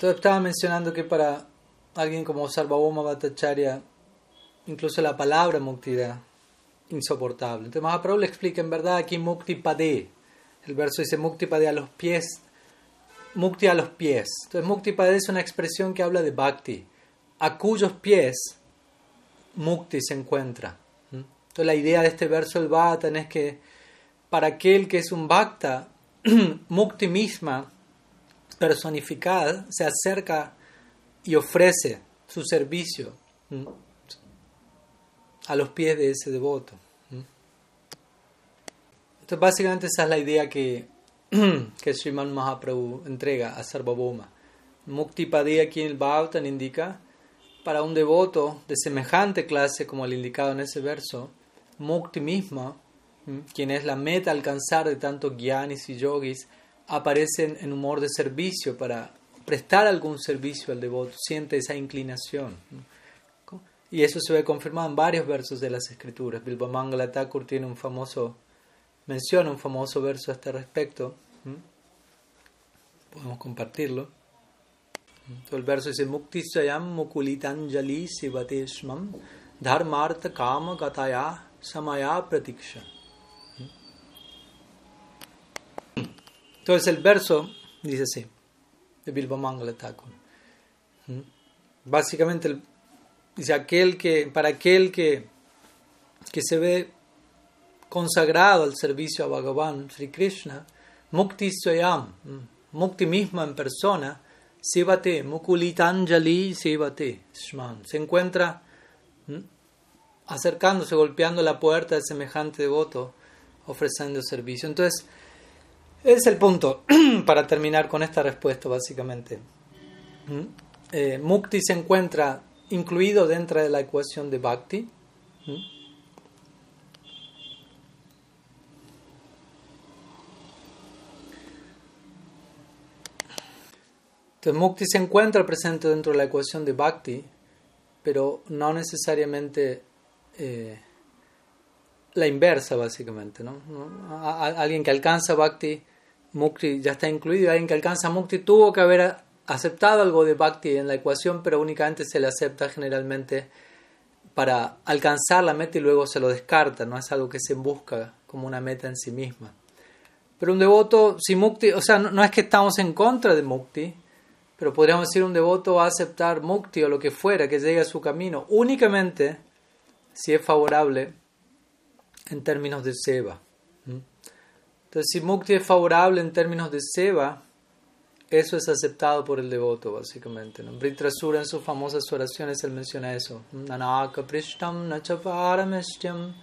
Entonces estaba mencionando que para alguien como Sarvabhauma Bhattacharya, incluso la palabra mukti era insoportable. Entonces Mahaprabhu le explica en verdad aquí mukti pade. El verso dice mukti pade a los pies. Mukti a los pies. Entonces mukti pade es una expresión que habla de bhakti, a cuyos pies mukti se encuentra. Entonces la idea de este verso del Bhatan es que para aquel que es un Bhakta, Mukti misma personificada se acerca y ofrece su servicio a los pies de ese devoto. Entonces básicamente esa es la idea que, que Sriman Mahaprabhu entrega a Sarvabhauma. Mukti Padilla aquí en el Bhagavatam indica para un devoto de semejante clase como el indicado en ese verso, Mukti misma, quien es la meta alcanzar de tantos gyanis y yogis, aparecen en humor de servicio para prestar algún servicio al devoto, siente esa inclinación. Y eso se ve confirmado en varios versos de las escrituras. Bilbamangala Thakur tiene un famoso, menciona un famoso verso a este respecto. Podemos compartirlo. el verso dice: Mukti Sayam Mukulitanjali Sivateshmam Dharmartha Kama Gataya Samaya Pratiksha. Entonces el verso dice así, de Bilbo Mangala ¿Mm? Básicamente dice aquel que, para aquel que, que se ve consagrado al servicio a Bhagavan, Sri Krishna, Mukti Soyam, ¿Mm? Mukti misma en persona, Sivate, Mukulitanjali Sivate, se encuentra ¿Mm? acercándose, golpeando la puerta de semejante devoto, ofreciendo servicio. Entonces, es el punto para terminar con esta respuesta, básicamente. ¿Mm? Eh, mukti se encuentra incluido dentro de la ecuación de Bhakti. ¿Mm? Entonces, Mukti se encuentra presente dentro de la ecuación de Bhakti, pero no necesariamente eh, la inversa, básicamente. ¿no? alguien que alcanza Bhakti, Mukti ya está incluido. Alguien que alcanza Mukti tuvo que haber aceptado algo de Bhakti en la ecuación, pero únicamente se le acepta generalmente para alcanzar la meta y luego se lo descarta. No es algo que se busca como una meta en sí misma. Pero un devoto, si Mukti, o sea, no, no es que estamos en contra de Mukti, pero podríamos decir un devoto va a aceptar Mukti o lo que fuera que llegue a su camino únicamente si es favorable en términos de Seva. Entonces, si Mukti es favorable en términos de Seva, eso es aceptado por el devoto, básicamente. ¿no? En sus famosas oraciones él menciona eso. Nanaka prishtam nachaparameshyam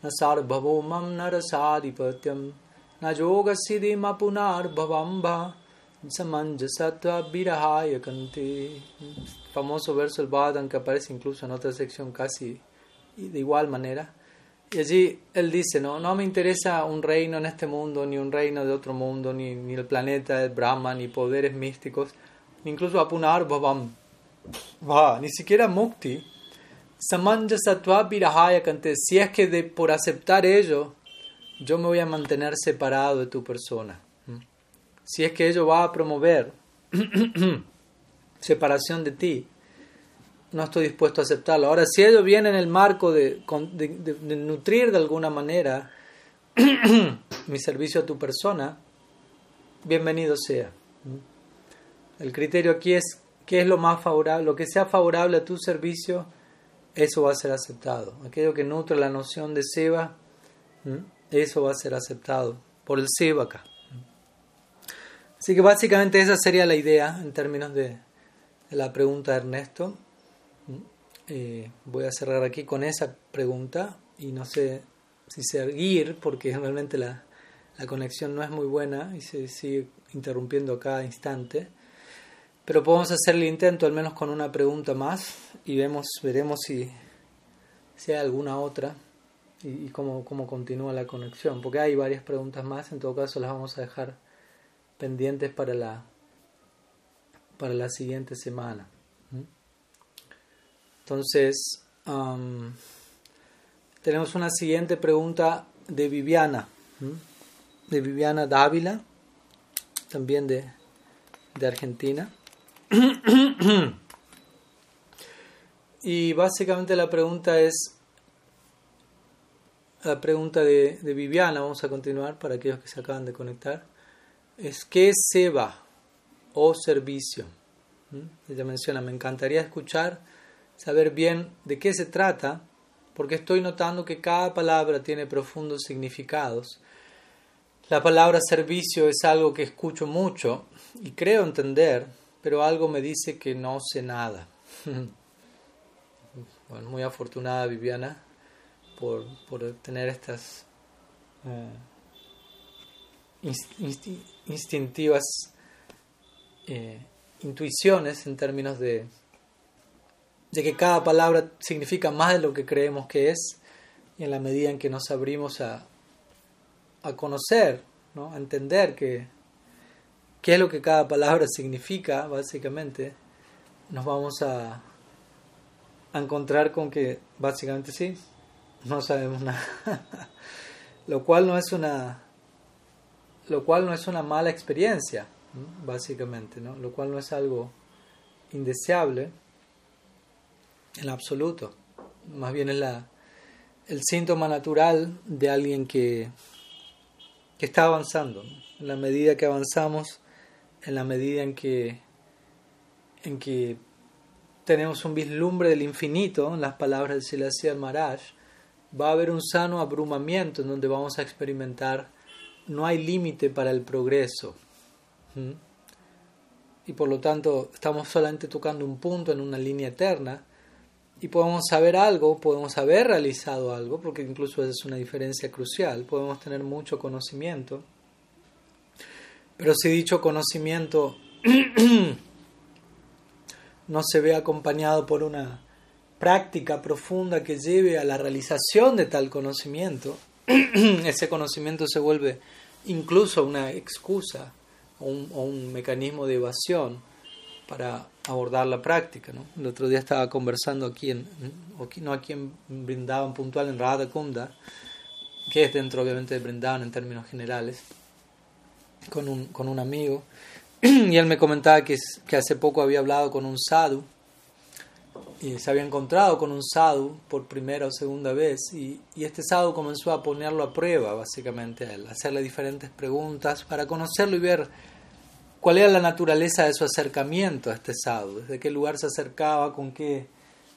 nasarbhavomam narasadipatyam nayoga siddhim apunar bhavamba samanjasatva virahaya kante. Famoso verso del Bhagavatam que aparece incluso en otra sección casi de igual manera. Y allí él dice, no, no me interesa un reino en este mundo, ni un reino de otro mundo, ni, ni el planeta de Brahma, ni poderes místicos, incluso apunar bhavam, va, ni siquiera mukti. Si es que de, por aceptar ello, yo me voy a mantener separado de tu persona. Si es que ello va a promover separación de ti, no estoy dispuesto a aceptarlo. Ahora, si ello viene en el marco de, nutrir de alguna manera mi servicio a tu persona, bienvenido sea. El criterio aquí es qué es lo más favorable, lo que sea favorable a tu servicio, eso va a ser aceptado. Aquello que nutre la noción de Seba, eso va a ser aceptado por el Sevaka. Así que básicamente esa sería la idea en términos de la pregunta de Ernesto. Eh, voy a cerrar aquí con esa pregunta y no sé si seguir porque realmente la, la conexión no es muy buena y se sigue interrumpiendo a cada instante. Pero podemos hacer el intento al menos con una pregunta más y vemos, veremos si, si hay alguna otra y, y cómo, cómo continúa la conexión. Porque hay varias preguntas más, en todo caso las vamos a dejar pendientes para la, para la siguiente semana. Entonces, tenemos una siguiente pregunta de Viviana, de Viviana Dávila, también de, de Argentina. y básicamente la pregunta es, la pregunta de, Viviana, vamos a continuar para aquellos que se acaban de conectar, es ¿qué es Seba o servicio? Ella menciona, me encantaría escuchar saber bien de qué se trata, porque estoy notando que cada palabra tiene profundos significados. La palabra servicio es algo que escucho mucho y creo entender, pero algo me dice que no sé nada. bueno, muy afortunada Viviana por, por tener estas eh, instintivas eh, intuiciones en términos de de que cada palabra significa más de lo que creemos que es, y en la medida en que nos abrimos a, a conocer, ¿no? a entender que, qué es lo que cada palabra significa, básicamente, nos vamos a, a encontrar con que básicamente sí, no sabemos nada. lo cual no es una lo cual no es una mala experiencia, básicamente, ¿no? Lo cual no es algo indeseable en absoluto. Más bien es la, el síntoma natural de alguien que, que está avanzando. En la medida que avanzamos, en la medida en que, en que tenemos un vislumbre del infinito, en las palabras de Silasya Maharaj, va a haber un sano abrumamiento en donde vamos a experimentar no hay límite para el progreso. ¿Mm? Y por lo tanto estamos solamente tocando un punto en una línea eterna y podemos saber algo, podemos haber realizado algo, porque incluso es una diferencia crucial, podemos tener mucho conocimiento, pero si dicho conocimiento no se ve acompañado por una práctica profunda que lleve a la realización de tal conocimiento, ese conocimiento se vuelve incluso una excusa o un, o un mecanismo de evasión para abordar la práctica. ¿no? El otro día estaba conversando aquí, en, no aquí en Brindavan puntual, en Radha Kunda, que es dentro obviamente de Brindavan en términos generales, con un, con un amigo, y él me comentaba que, que hace poco había hablado con un sadhu, y se había encontrado con un sadhu por primera o segunda vez, y, y este sadhu comenzó a ponerlo a prueba, básicamente, a él, hacerle diferentes preguntas para conocerlo y ver cuál era la naturaleza de su acercamiento a este sadhu, desde qué lugar se acercaba, con qué,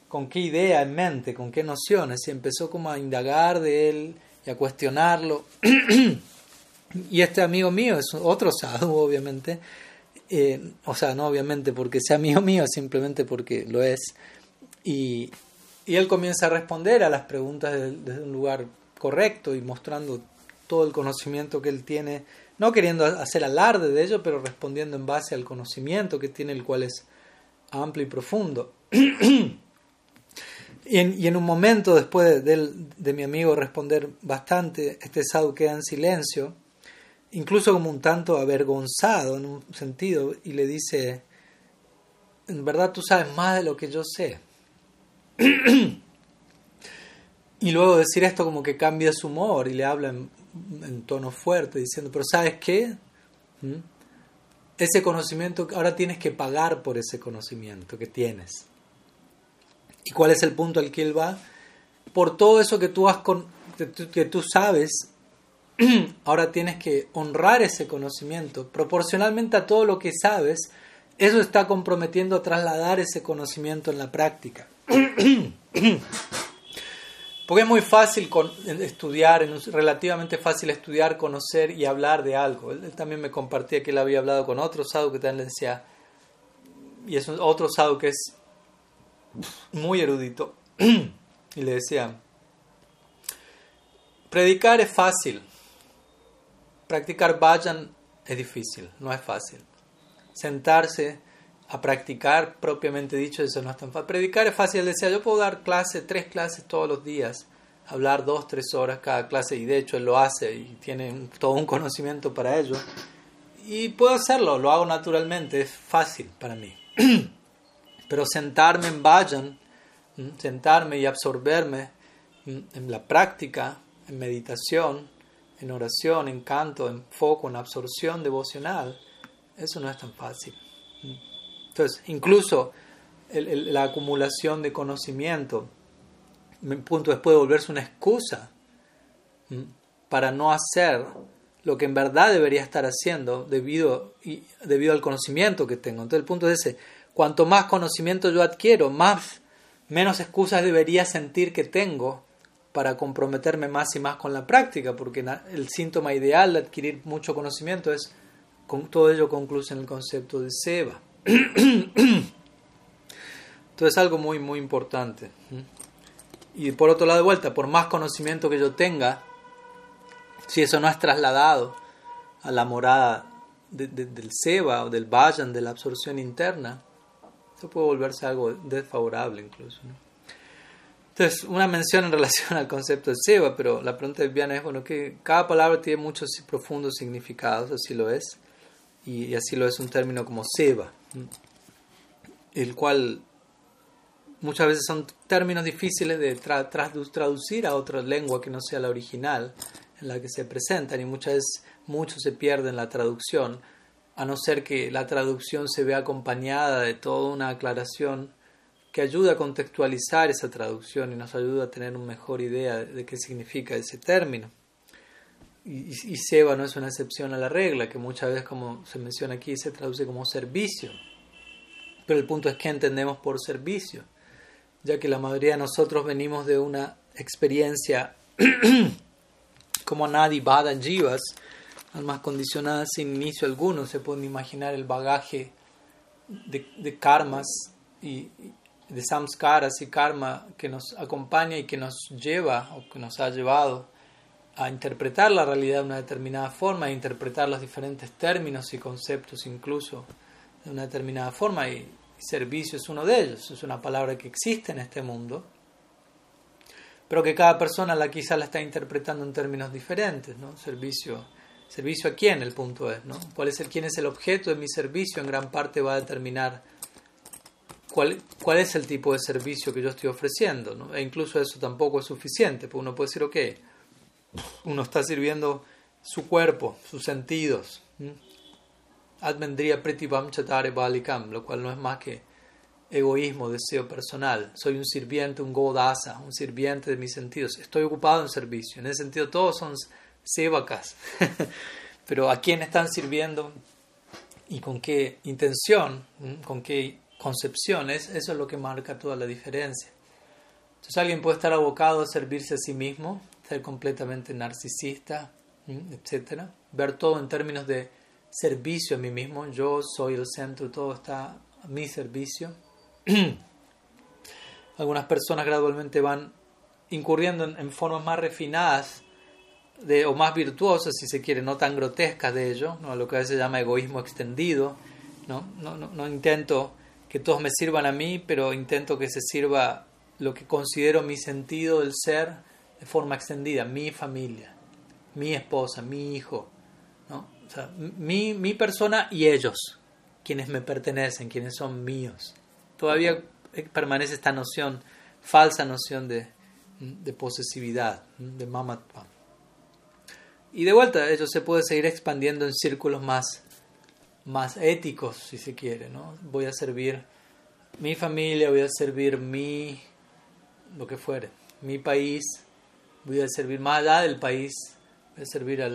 con qué idea en mente, con qué nociones, y empezó como a indagar de él y a cuestionarlo. y este amigo mío es otro sadhu, obviamente, Eh, o sea, no obviamente porque sea mío mío, simplemente porque lo es. Y, y él comienza a responder a las preguntas desde, un lugar correcto y mostrando todo el conocimiento que él tiene, no queriendo hacer alarde de ello, pero respondiendo en base al conocimiento que tiene, el cual es amplio y profundo. y, en, un momento, después de, de, mi amigo responder bastante, este sadhu queda en silencio incluso como un tanto avergonzado en un sentido, y le dice, en verdad tú sabes más de lo que yo sé. y luego decir esto como que cambia su humor y le habla en, tono fuerte, diciendo, pero ¿sabes qué? ¿Mm? Ese conocimiento, ahora tienes que pagar por ese conocimiento que tienes. ¿Y cuál es el punto al que él va? Por todo eso que tú, has con, que tú sabes ahora tienes que honrar ese conocimiento proporcionalmente a todo lo que sabes. Eso está comprometiendo a trasladar ese conocimiento en la práctica. Porque es muy fácil estudiar, es relativamente fácil estudiar, conocer y hablar de algo. Él, también me compartía que él había hablado con otro sadhu que también le decía, y es otro sadhu que es muy erudito, y le decía, predicar es fácil, Practicar vayan es difícil, no es fácil. Sentarse a practicar propiamente dicho, eso no es tan fácil. Predicar es fácil, decía, yo puedo dar clases, tres clases todos los días, hablar dos, tres horas cada clase, y de hecho él lo hace y tiene todo un conocimiento para ello. Y puedo hacerlo, lo hago naturalmente, es fácil para mí. Pero sentarme en vayan, sentarme y absorberme en la práctica, en meditación, en oración, en canto, en foco, en absorción devocional, eso no es tan fácil. Entonces, incluso la acumulación de conocimiento, en punto después de volverse una excusa para no hacer lo que en verdad debería estar haciendo debido, debido al conocimiento que tengo. Entonces el punto es ese, cuanto más conocimiento yo adquiero, más, menos excusas debería sentir que tengo para comprometerme más y más con la práctica, porque el síntoma ideal de adquirir mucho conocimiento es, con todo ello concluye en el concepto de Seba. Entonces es algo muy, muy importante. Y por otro lado, de vuelta, por más conocimiento que yo tenga, si eso no es trasladado a la morada del Seba o del Vayan, de la absorción interna, eso puede volverse algo desfavorable incluso. Entonces, una mención en relación al concepto de Seba, pero la pregunta de Viviana es, bueno, que cada palabra tiene muchos profundos significados, así lo es, y, así lo es un término como Seba, el cual muchas veces son términos difíciles de traducir a otra lengua que no sea la original en la que se presentan, y muchas veces mucho se pierde en la traducción, a no ser que la traducción se vea acompañada de toda una aclaración que ayuda a contextualizar esa traducción y nos ayuda a tener una mejor idea de qué significa ese término. Y, Seba no es una excepción a la regla, que muchas veces, como se menciona aquí, se traduce como servicio. Pero el punto es que entendemos por servicio, ya que la mayoría de nosotros venimos de una experiencia como Nadi Badan Jivas, almas condicionadas sin inicio alguno. Se pueden imaginar el bagaje de, de karmas y, de samskaras y karma que nos acompaña y que nos lleva o que nos ha llevado a interpretar la realidad de una determinada forma, a interpretar los diferentes términos y conceptos incluso de una determinada forma y, servicio es uno de ellos, es una palabra que existe en este mundo, pero que cada persona la quizá la está interpretando en términos diferentes, ¿no? Servicio, servicio a quién, el punto es, ¿no? ¿Cuál es el, quién es el objeto de mi servicio? En gran parte va a determinar cuál, cuál es el tipo de servicio que yo estoy ofreciendo. ¿no? E incluso eso tampoco es suficiente, porque uno puede decir, ok, uno está sirviendo su cuerpo, sus sentidos. Advendría pritibam chatare balikam, lo cual no es más que egoísmo, deseo personal. Soy un sirviente, un godasa, un sirviente de mis sentidos. Estoy ocupado en servicio. En ese sentido, todos son sevakas. Pero ¿a quién están sirviendo? ¿Y con qué intención? ¿Con qué concepciones, eso es lo que marca toda la diferencia. Entonces alguien puede estar abocado a servirse a sí mismo, ser completamente narcisista, etc. Ver todo en términos de servicio a mí mismo, yo soy el centro, todo está a mi servicio. Algunas personas gradualmente van incurriendo en, formas más refinadas de, o más virtuosas, si se quiere, no tan grotescas de ello, ¿no? lo que a veces se llama egoísmo extendido. ¿no? No, intento que todos me sirvan a mí, pero intento que se sirva lo que considero mi sentido del ser de forma extendida, mi familia, mi esposa, mi hijo, ¿no? o sea, mi, mi persona y ellos, quienes me pertenecen, quienes son míos. Todavía permanece esta noción, falsa noción de, de posesividad, de mamatva. Y de vuelta, ello se puede seguir expandiendo en círculos más, más éticos, si se quiere. ¿no? Voy a servir mi familia, voy a servir mi, lo que fuere, mi país, voy a servir más allá del país, voy a servir a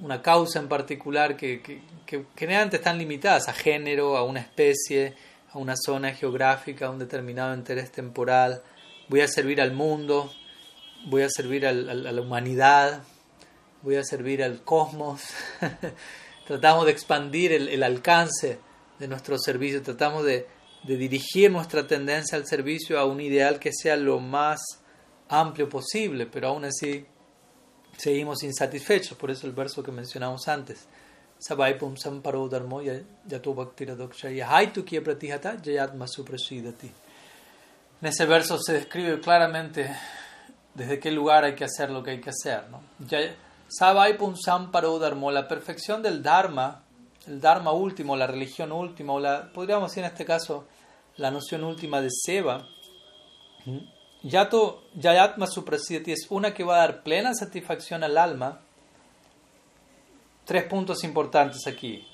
una causa en particular que, que, que generalmente están limitadas a género, a una especie, a una zona geográfica, a un determinado interés temporal, voy a servir al mundo, voy a servir a la humanidad, voy a servir al cosmos. tratamos de expandir el, alcance de nuestro servicio, tratamos de, dirigir nuestra tendencia al servicio a un ideal que sea lo más amplio posible, pero aún así seguimos insatisfechos, por eso el verso que mencionamos antes. En ese verso se describe claramente desde qué lugar hay que hacer lo que hay que hacer. ¿no? Sabai Punsam Dharma, la perfección del Dharma, el Dharma último, la religión última, o la, podríamos decir en este caso la noción última de Seva. Yato Yayatma Suprasidati es una que va a dar plena satisfacción al alma. Tres puntos importantes aquí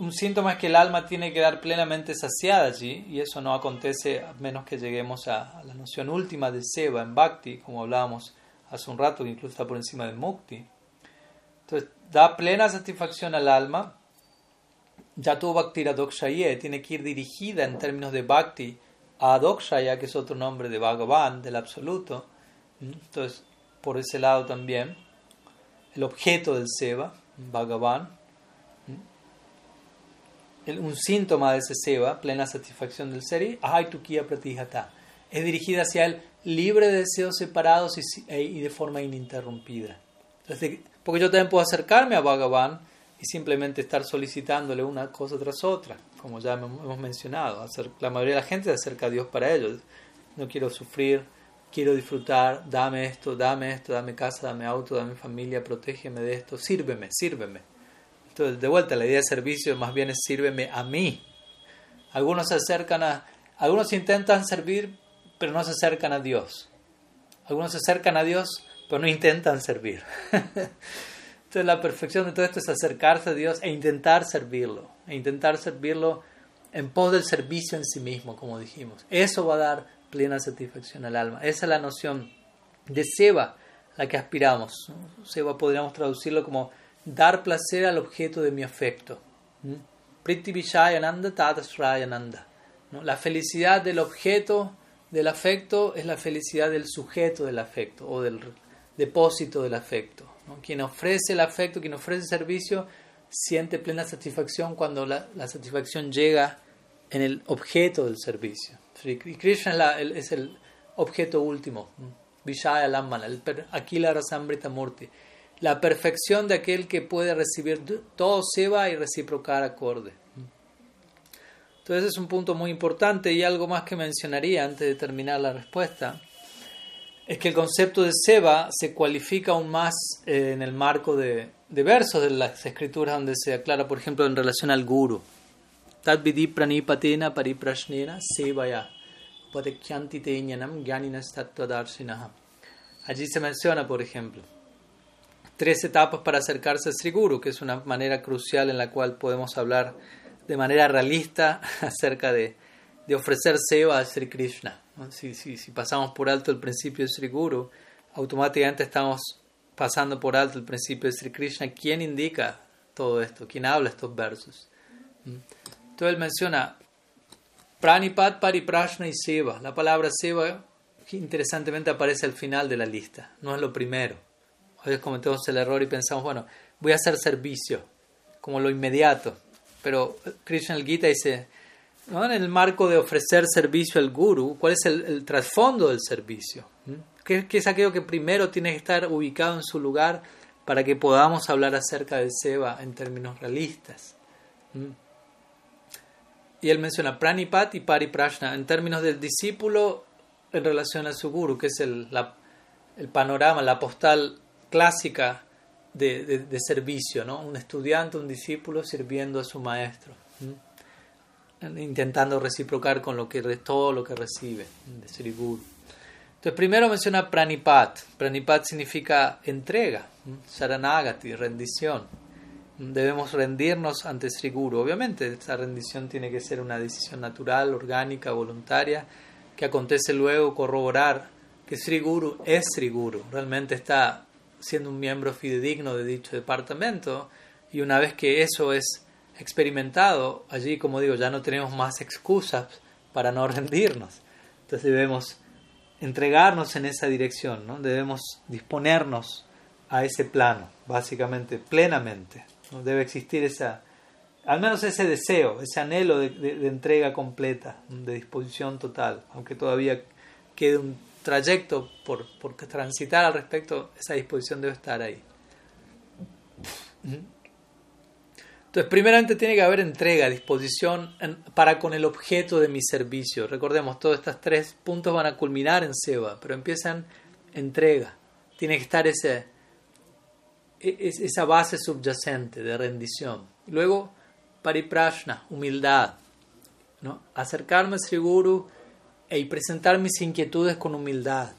un síntoma es que el alma tiene que dar plenamente saciada allí, y eso no acontece a menos que lleguemos a, la noción última de Seva en Bhakti, como hablábamos hace un rato, que incluso está por encima de Mukti. Entonces, da plena satisfacción al alma. Ya tu Bhakti Dokshaya tiene que ir dirigida en términos de Bhakti a Dokshaya, que es otro nombre de Bhagavan, del Absoluto. Entonces, por ese lado también, el objeto del Seva, Bhagavan un síntoma de ese seva, plena satisfacción del ser, es dirigida hacia él libre de deseos separados e, y, de forma ininterrumpida. porque yo también puedo acercarme a Bhagavan y simplemente estar solicitándole una cosa tras otra, como ya hemos mencionado. La mayoría de la gente se acerca a Dios para ellos. No quiero sufrir, quiero disfrutar, dame esto, dame esto, dame casa, dame auto, dame familia, protégeme de esto, sírveme, sírveme. Entonces, de vuelta, la idea de servicio más bien es sírveme a mí. Algunos se acercan a, algunos intentan servir, pero no se acercan a Dios. Algunos se acercan a Dios, pero no intentan servir. Entonces, la perfección de todo esto es acercarse a Dios e intentar servirlo, e intentar servirlo en pos del servicio en sí mismo, como dijimos. Eso va a dar plena satisfacción al alma. Esa es la noción de Seba, la que aspiramos. Seba podríamos traducirlo como dar placer al objeto de mi afecto. Priti Vishayananda Tadasrayananda. La felicidad del objeto del afecto es la felicidad del sujeto del afecto o del depósito del afecto. Quien ofrece el afecto, quien ofrece el servicio, siente plena satisfacción cuando la, satisfacción llega en el objeto del servicio. Y Krishna es, el objeto último. Vishaya Lamana, el Akila Rasambrita Murti la perfección de aquel que puede recibir todo seva y reciprocar acorde. Entonces es un punto muy importante y algo más que mencionaría antes de terminar la respuesta es que el concepto de seva se cualifica aún más eh, en el marco de, versos de las escrituras donde se aclara, por ejemplo, en relación al guru. Tad vidi pranipatena pariprashnena sevaya Allí se menciona, por ejemplo, tres etapas para acercarse a Sri Guru, que es una manera crucial en la cual podemos hablar de manera realista acerca de, de ofrecer seva a Sri Krishna. Si, pasamos por alto el principio de Sri Guru, automáticamente estamos pasando por alto el principio de Sri Krishna. ¿Quién indica todo esto? ¿Quién habla estos versos? ¿Mm? Entonces él menciona Pranipat, Pariprashna y Seva. La palabra Seva, interesantemente, aparece al final de la lista, no es lo primero. A veces cometemos el error y pensamos, bueno, voy a hacer servicio. como lo inmediato. Pero Krishna el Gita dice, ¿no? en el marco de ofrecer servicio al guru, ¿cuál es el, trasfondo del servicio? ¿Mm? ¿Qué, ¿Qué, es aquello que primero tiene que estar ubicado en su lugar para que podamos hablar acerca del Seva en términos realistas? ¿Mm? Y él menciona pranipat y pariprashna en términos del discípulo en relación a su guru, que es el, el panorama, la postal clásica de, servicio, ¿no? Un estudiante, un discípulo sirviendo a su maestro, intentando reciprocar con lo que, todo lo que recibe de Sri Guru. Entonces, primero menciona pranipat. Pranipat significa entrega, saranagati, rendición. Debemos rendirnos ante Sri Guru. Obviamente, esa rendición tiene que ser una decisión natural, orgánica, voluntaria, que acontece luego corroborar que Sri Guru es Sri Guru, realmente está siendo un miembro fidedigno de dicho departamento y una vez que eso es experimentado, allí como digo, ya no tenemos más excusas para no rendirnos. Entonces debemos entregarnos en esa dirección, ¿no? debemos disponernos a ese plano, básicamente, plenamente. Debe existir esa, al menos ese deseo, ese anhelo de, entrega completa, de disposición total, aunque todavía quede un trayecto por, por transitar al respecto, esa disposición debe estar ahí. Entonces, primeramente tiene que haber entrega, disposición para con el objeto de mi servicio. Recordemos, todos estos tres puntos van a culminar en Seba, pero empiezan entrega. Tiene que estar ese, e, esa base subyacente de rendición. Luego, pariprashna, humildad. ¿no? Acercarme a Sri Guru y presentar mis inquietudes con humildad,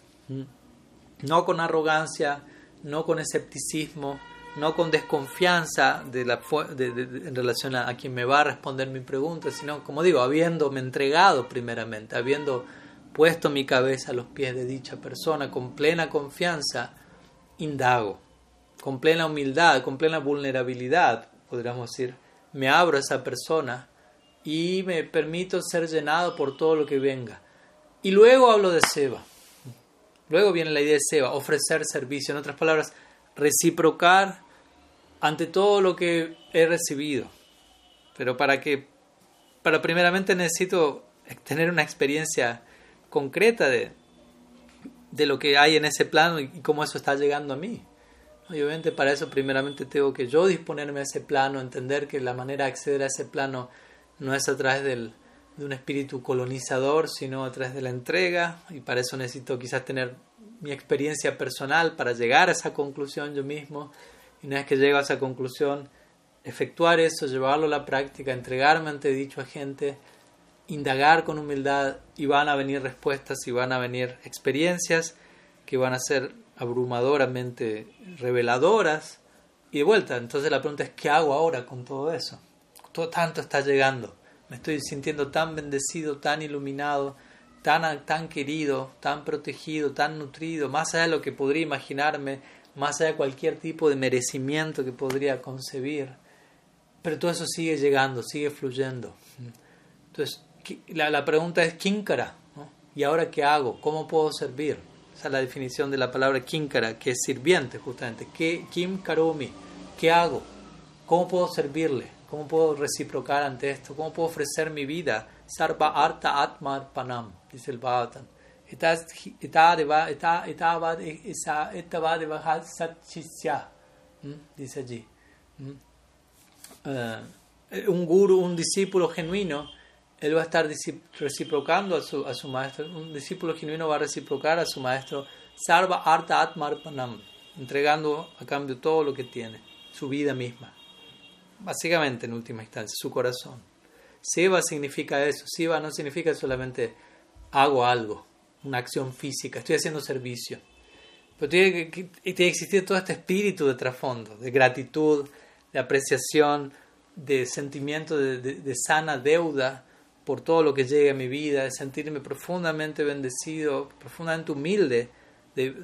no con arrogancia, no con escepticismo, no con desconfianza de la, en relación a, quien me va a responder mi pregunta, sino, como digo, habiéndome entregado primeramente, habiendo puesto mi cabeza a los pies de dicha persona con plena confianza, indago, con plena humildad, con plena vulnerabilidad, podríamos decir, me abro a esa persona y me permito ser llenado por todo lo que venga y luego hablo de Seba. Luego viene la idea de Seba, ofrecer servicio. En otras palabras, reciprocar ante todo lo que he recibido. Pero para que, para primeramente necesito tener una experiencia concreta de, de lo que hay en ese plano y cómo eso está llegando a mí. Obviamente para eso primeramente tengo que yo disponerme a ese plano, entender que la manera de acceder a ese plano no es a través del, de un espíritu colonizador, sino a través de la entrega, y para eso necesito quizás tener mi experiencia personal para llegar a esa conclusión yo mismo, y una vez que llego a esa conclusión, efectuar eso, llevarlo a la práctica, entregarme ante dicho agente, indagar con humildad, y van a venir respuestas y van a venir experiencias que van a ser abrumadoramente reveladoras, y de vuelta, entonces la pregunta es, ¿qué hago ahora con todo eso? Todo tanto está llegando. Me estoy sintiendo tan bendecido, tan iluminado, tan, tan querido, tan protegido, tan nutrido, más allá de lo que podría imaginarme, más allá de cualquier tipo de merecimiento que podría concebir. Pero todo eso sigue llegando, sigue fluyendo. Entonces, la, la pregunta es, ¿Kinkara? ¿no? ¿Y ahora qué hago? ¿Cómo puedo servir? Esa es la definición de la palabra Kinkara, que es sirviente justamente. ¿Qué, Kim Karomi? ¿Qué hago? ¿Cómo puedo servirle? ¿Cómo puedo reciprocar ante esto? ¿Cómo puedo ofrecer mi vida? Sarva Arta Atmar Panam, dice el Bhagavatam. Dice allí. Uh, un guru, un discípulo genuino, él va a estar reciprocando a su, a su maestro. Un discípulo genuino va a reciprocar a su maestro Sarva Arta Atmar Panam, entregando a cambio todo lo que tiene, su vida misma básicamente en última instancia, su corazón. Seva significa eso. Siva no significa solamente hago algo, una acción física, estoy haciendo servicio. Pero tiene que, que existir todo este espíritu de trasfondo, de gratitud, de apreciación, de sentimiento de, sana deuda por todo lo que llega a mi vida, de sentirme profundamente bendecido, profundamente humilde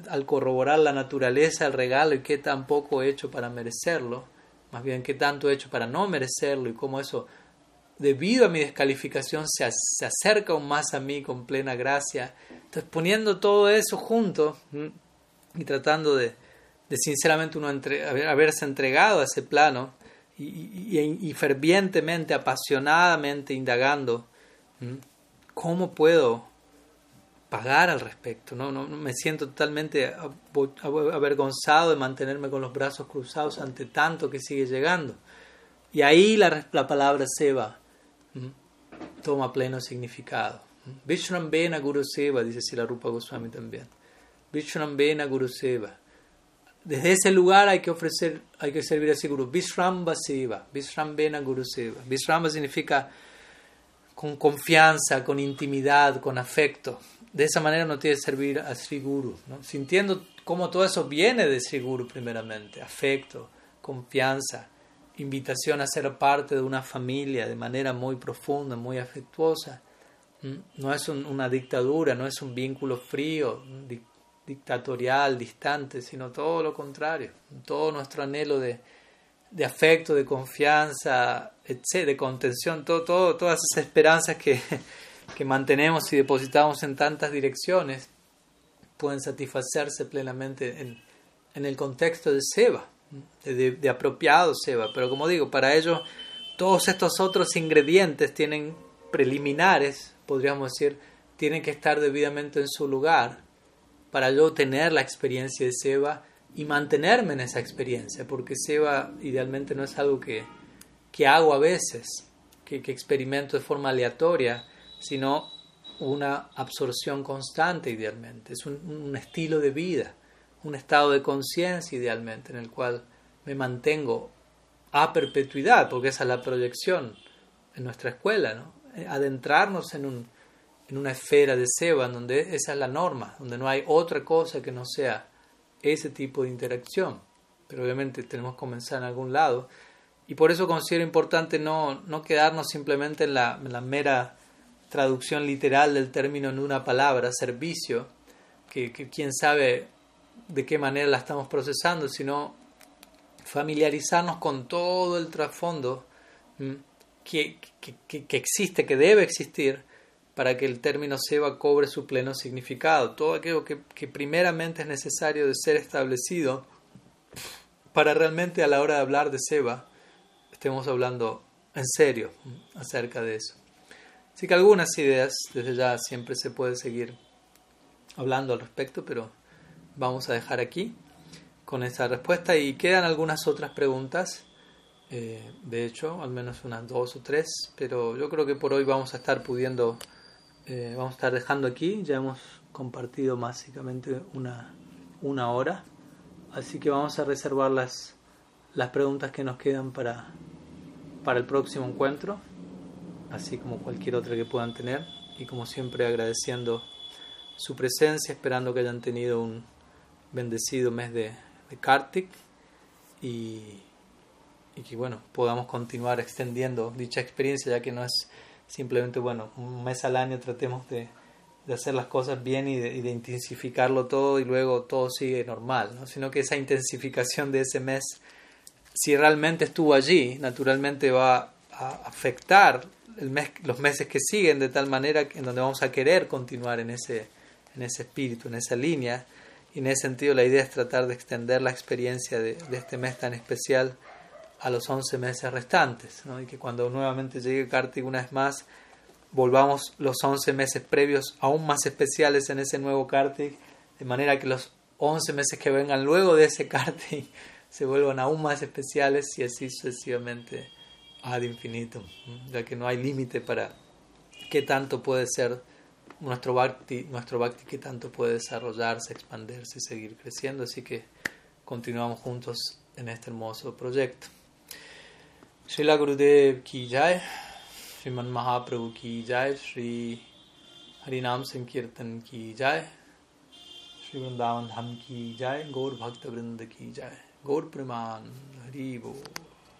al corroborar la naturaleza del regalo y qué tan poco he hecho para merecerlo más bien qué tanto he hecho para no merecerlo y cómo eso, debido a mi descalificación, se, se acerca aún más a mí con plena gracia. Entonces, poniendo todo eso junto y tratando de, de sinceramente uno haberse entregado a ese plano y, fervientemente, apasionadamente indagando cómo puedo pagar al respecto. ¿no? No, me siento totalmente avergonzado de mantenerme con los brazos cruzados ante tanto que sigue llegando. Y ahí la, la palabra Seva toma pleno significado. Vishrambena Guru Seva, dice Sila Rupa Goswami también. Vishrambena Guru Seva. Desde ese lugar hay que ofrecer, hay que servir a ese Guru. Vishramba Seva, Vishrambena Guru Seva. Vishramba significa con confianza, con intimidad, con afecto. De esa manera no tiene que servir a Sri Guru, ¿no? sintiendo cómo todo eso viene de Sri Guru primeramente, afecto, confianza, invitación a ser parte de una familia de manera muy profunda, muy afectuosa. No es una dictadura, no es un vínculo frío, dictatorial, distante, sino todo lo contrario. Todo nuestro anhelo de, de afecto, de confianza, de contención, todo, todo, todas esas esperanzas que, que mantenemos y depositamos en tantas direcciones pueden satisfacerse plenamente en, en el contexto de Seba, de, de, apropiado Seba. Pero como digo, para ello todos estos otros ingredientes tienen preliminares, podríamos decir, tienen que estar debidamente en su lugar para yo tener la experiencia de Seba y mantenerme en esa experiencia, porque Seba idealmente no es algo que, que hago a veces, que, que experimento de forma aleatoria, sino una absorción constante idealmente. Es un, estilo de vida, un estado de conciencia idealmente en el cual me mantengo a perpetuidad, porque esa es la proyección en nuestra escuela, ¿no? Eh, adentrarnos en, un, en una esfera de Seba, donde esa es la norma, donde no hay otra cosa que no sea ese tipo de interacción. Pero obviamente tenemos que comenzar en algún lado. Y por eso considero importante no, no quedarnos simplemente en la, en la mera traducción literal del término en una palabra, servicio, que, quién sabe de qué manera la estamos procesando, sino familiarizarnos con todo el trasfondo que, que, existe, que debe existir, para que el término Seba cobre su pleno significado. Todo aquello que, que primeramente es necesario de ser establecido para realmente a la hora de hablar de Seba estemos hablando en serio acerca de eso. Así que algunas ideas, desde ya siempre se puede seguir hablando al respecto, pero vamos a dejar aquí con esta respuesta y quedan algunas otras preguntas, eh, de hecho, al menos unas dos o tres, pero yo creo que por hoy vamos a estar pudiendo, eh, vamos a estar dejando aquí, ya hemos compartido básicamente una, una hora, así que vamos a reservar las, las preguntas que nos quedan para, para el próximo encuentro así como cualquier otra que puedan tener. Y como siempre agradeciendo su presencia, esperando que hayan tenido un bendecido mes de, de Kartik y, y que bueno, podamos continuar extendiendo dicha experiencia, ya que no es simplemente, bueno, un mes al año tratemos de, de hacer las cosas bien y de, intensificarlo todo y luego todo sigue normal, ¿no? sino que esa intensificación de ese mes, si realmente estuvo allí, naturalmente va a afectar los meses que siguen de tal manera en donde vamos a querer continuar en ese, en ese espíritu, en esa línea. Y en ese sentido la idea es tratar de extender la experiencia de, este mes tan especial a los 11 meses restantes. Y que cuando nuevamente llegue Kartik una vez más, volvamos los 11 meses previos aún más especiales en ese nuevo Kartik, de manera que los 11 meses que vengan luego de ese Kartik se vuelvan aún más especiales y así sucesivamente ad infinitum, ya que no hay límite para qué tanto puede ser nuestro bhakti, nuestro bhakti qué tanto puede desarrollarse, expandirse y seguir creciendo, así que continuamos juntos en este hermoso proyecto. Mahaprabhu Sri Sri jai.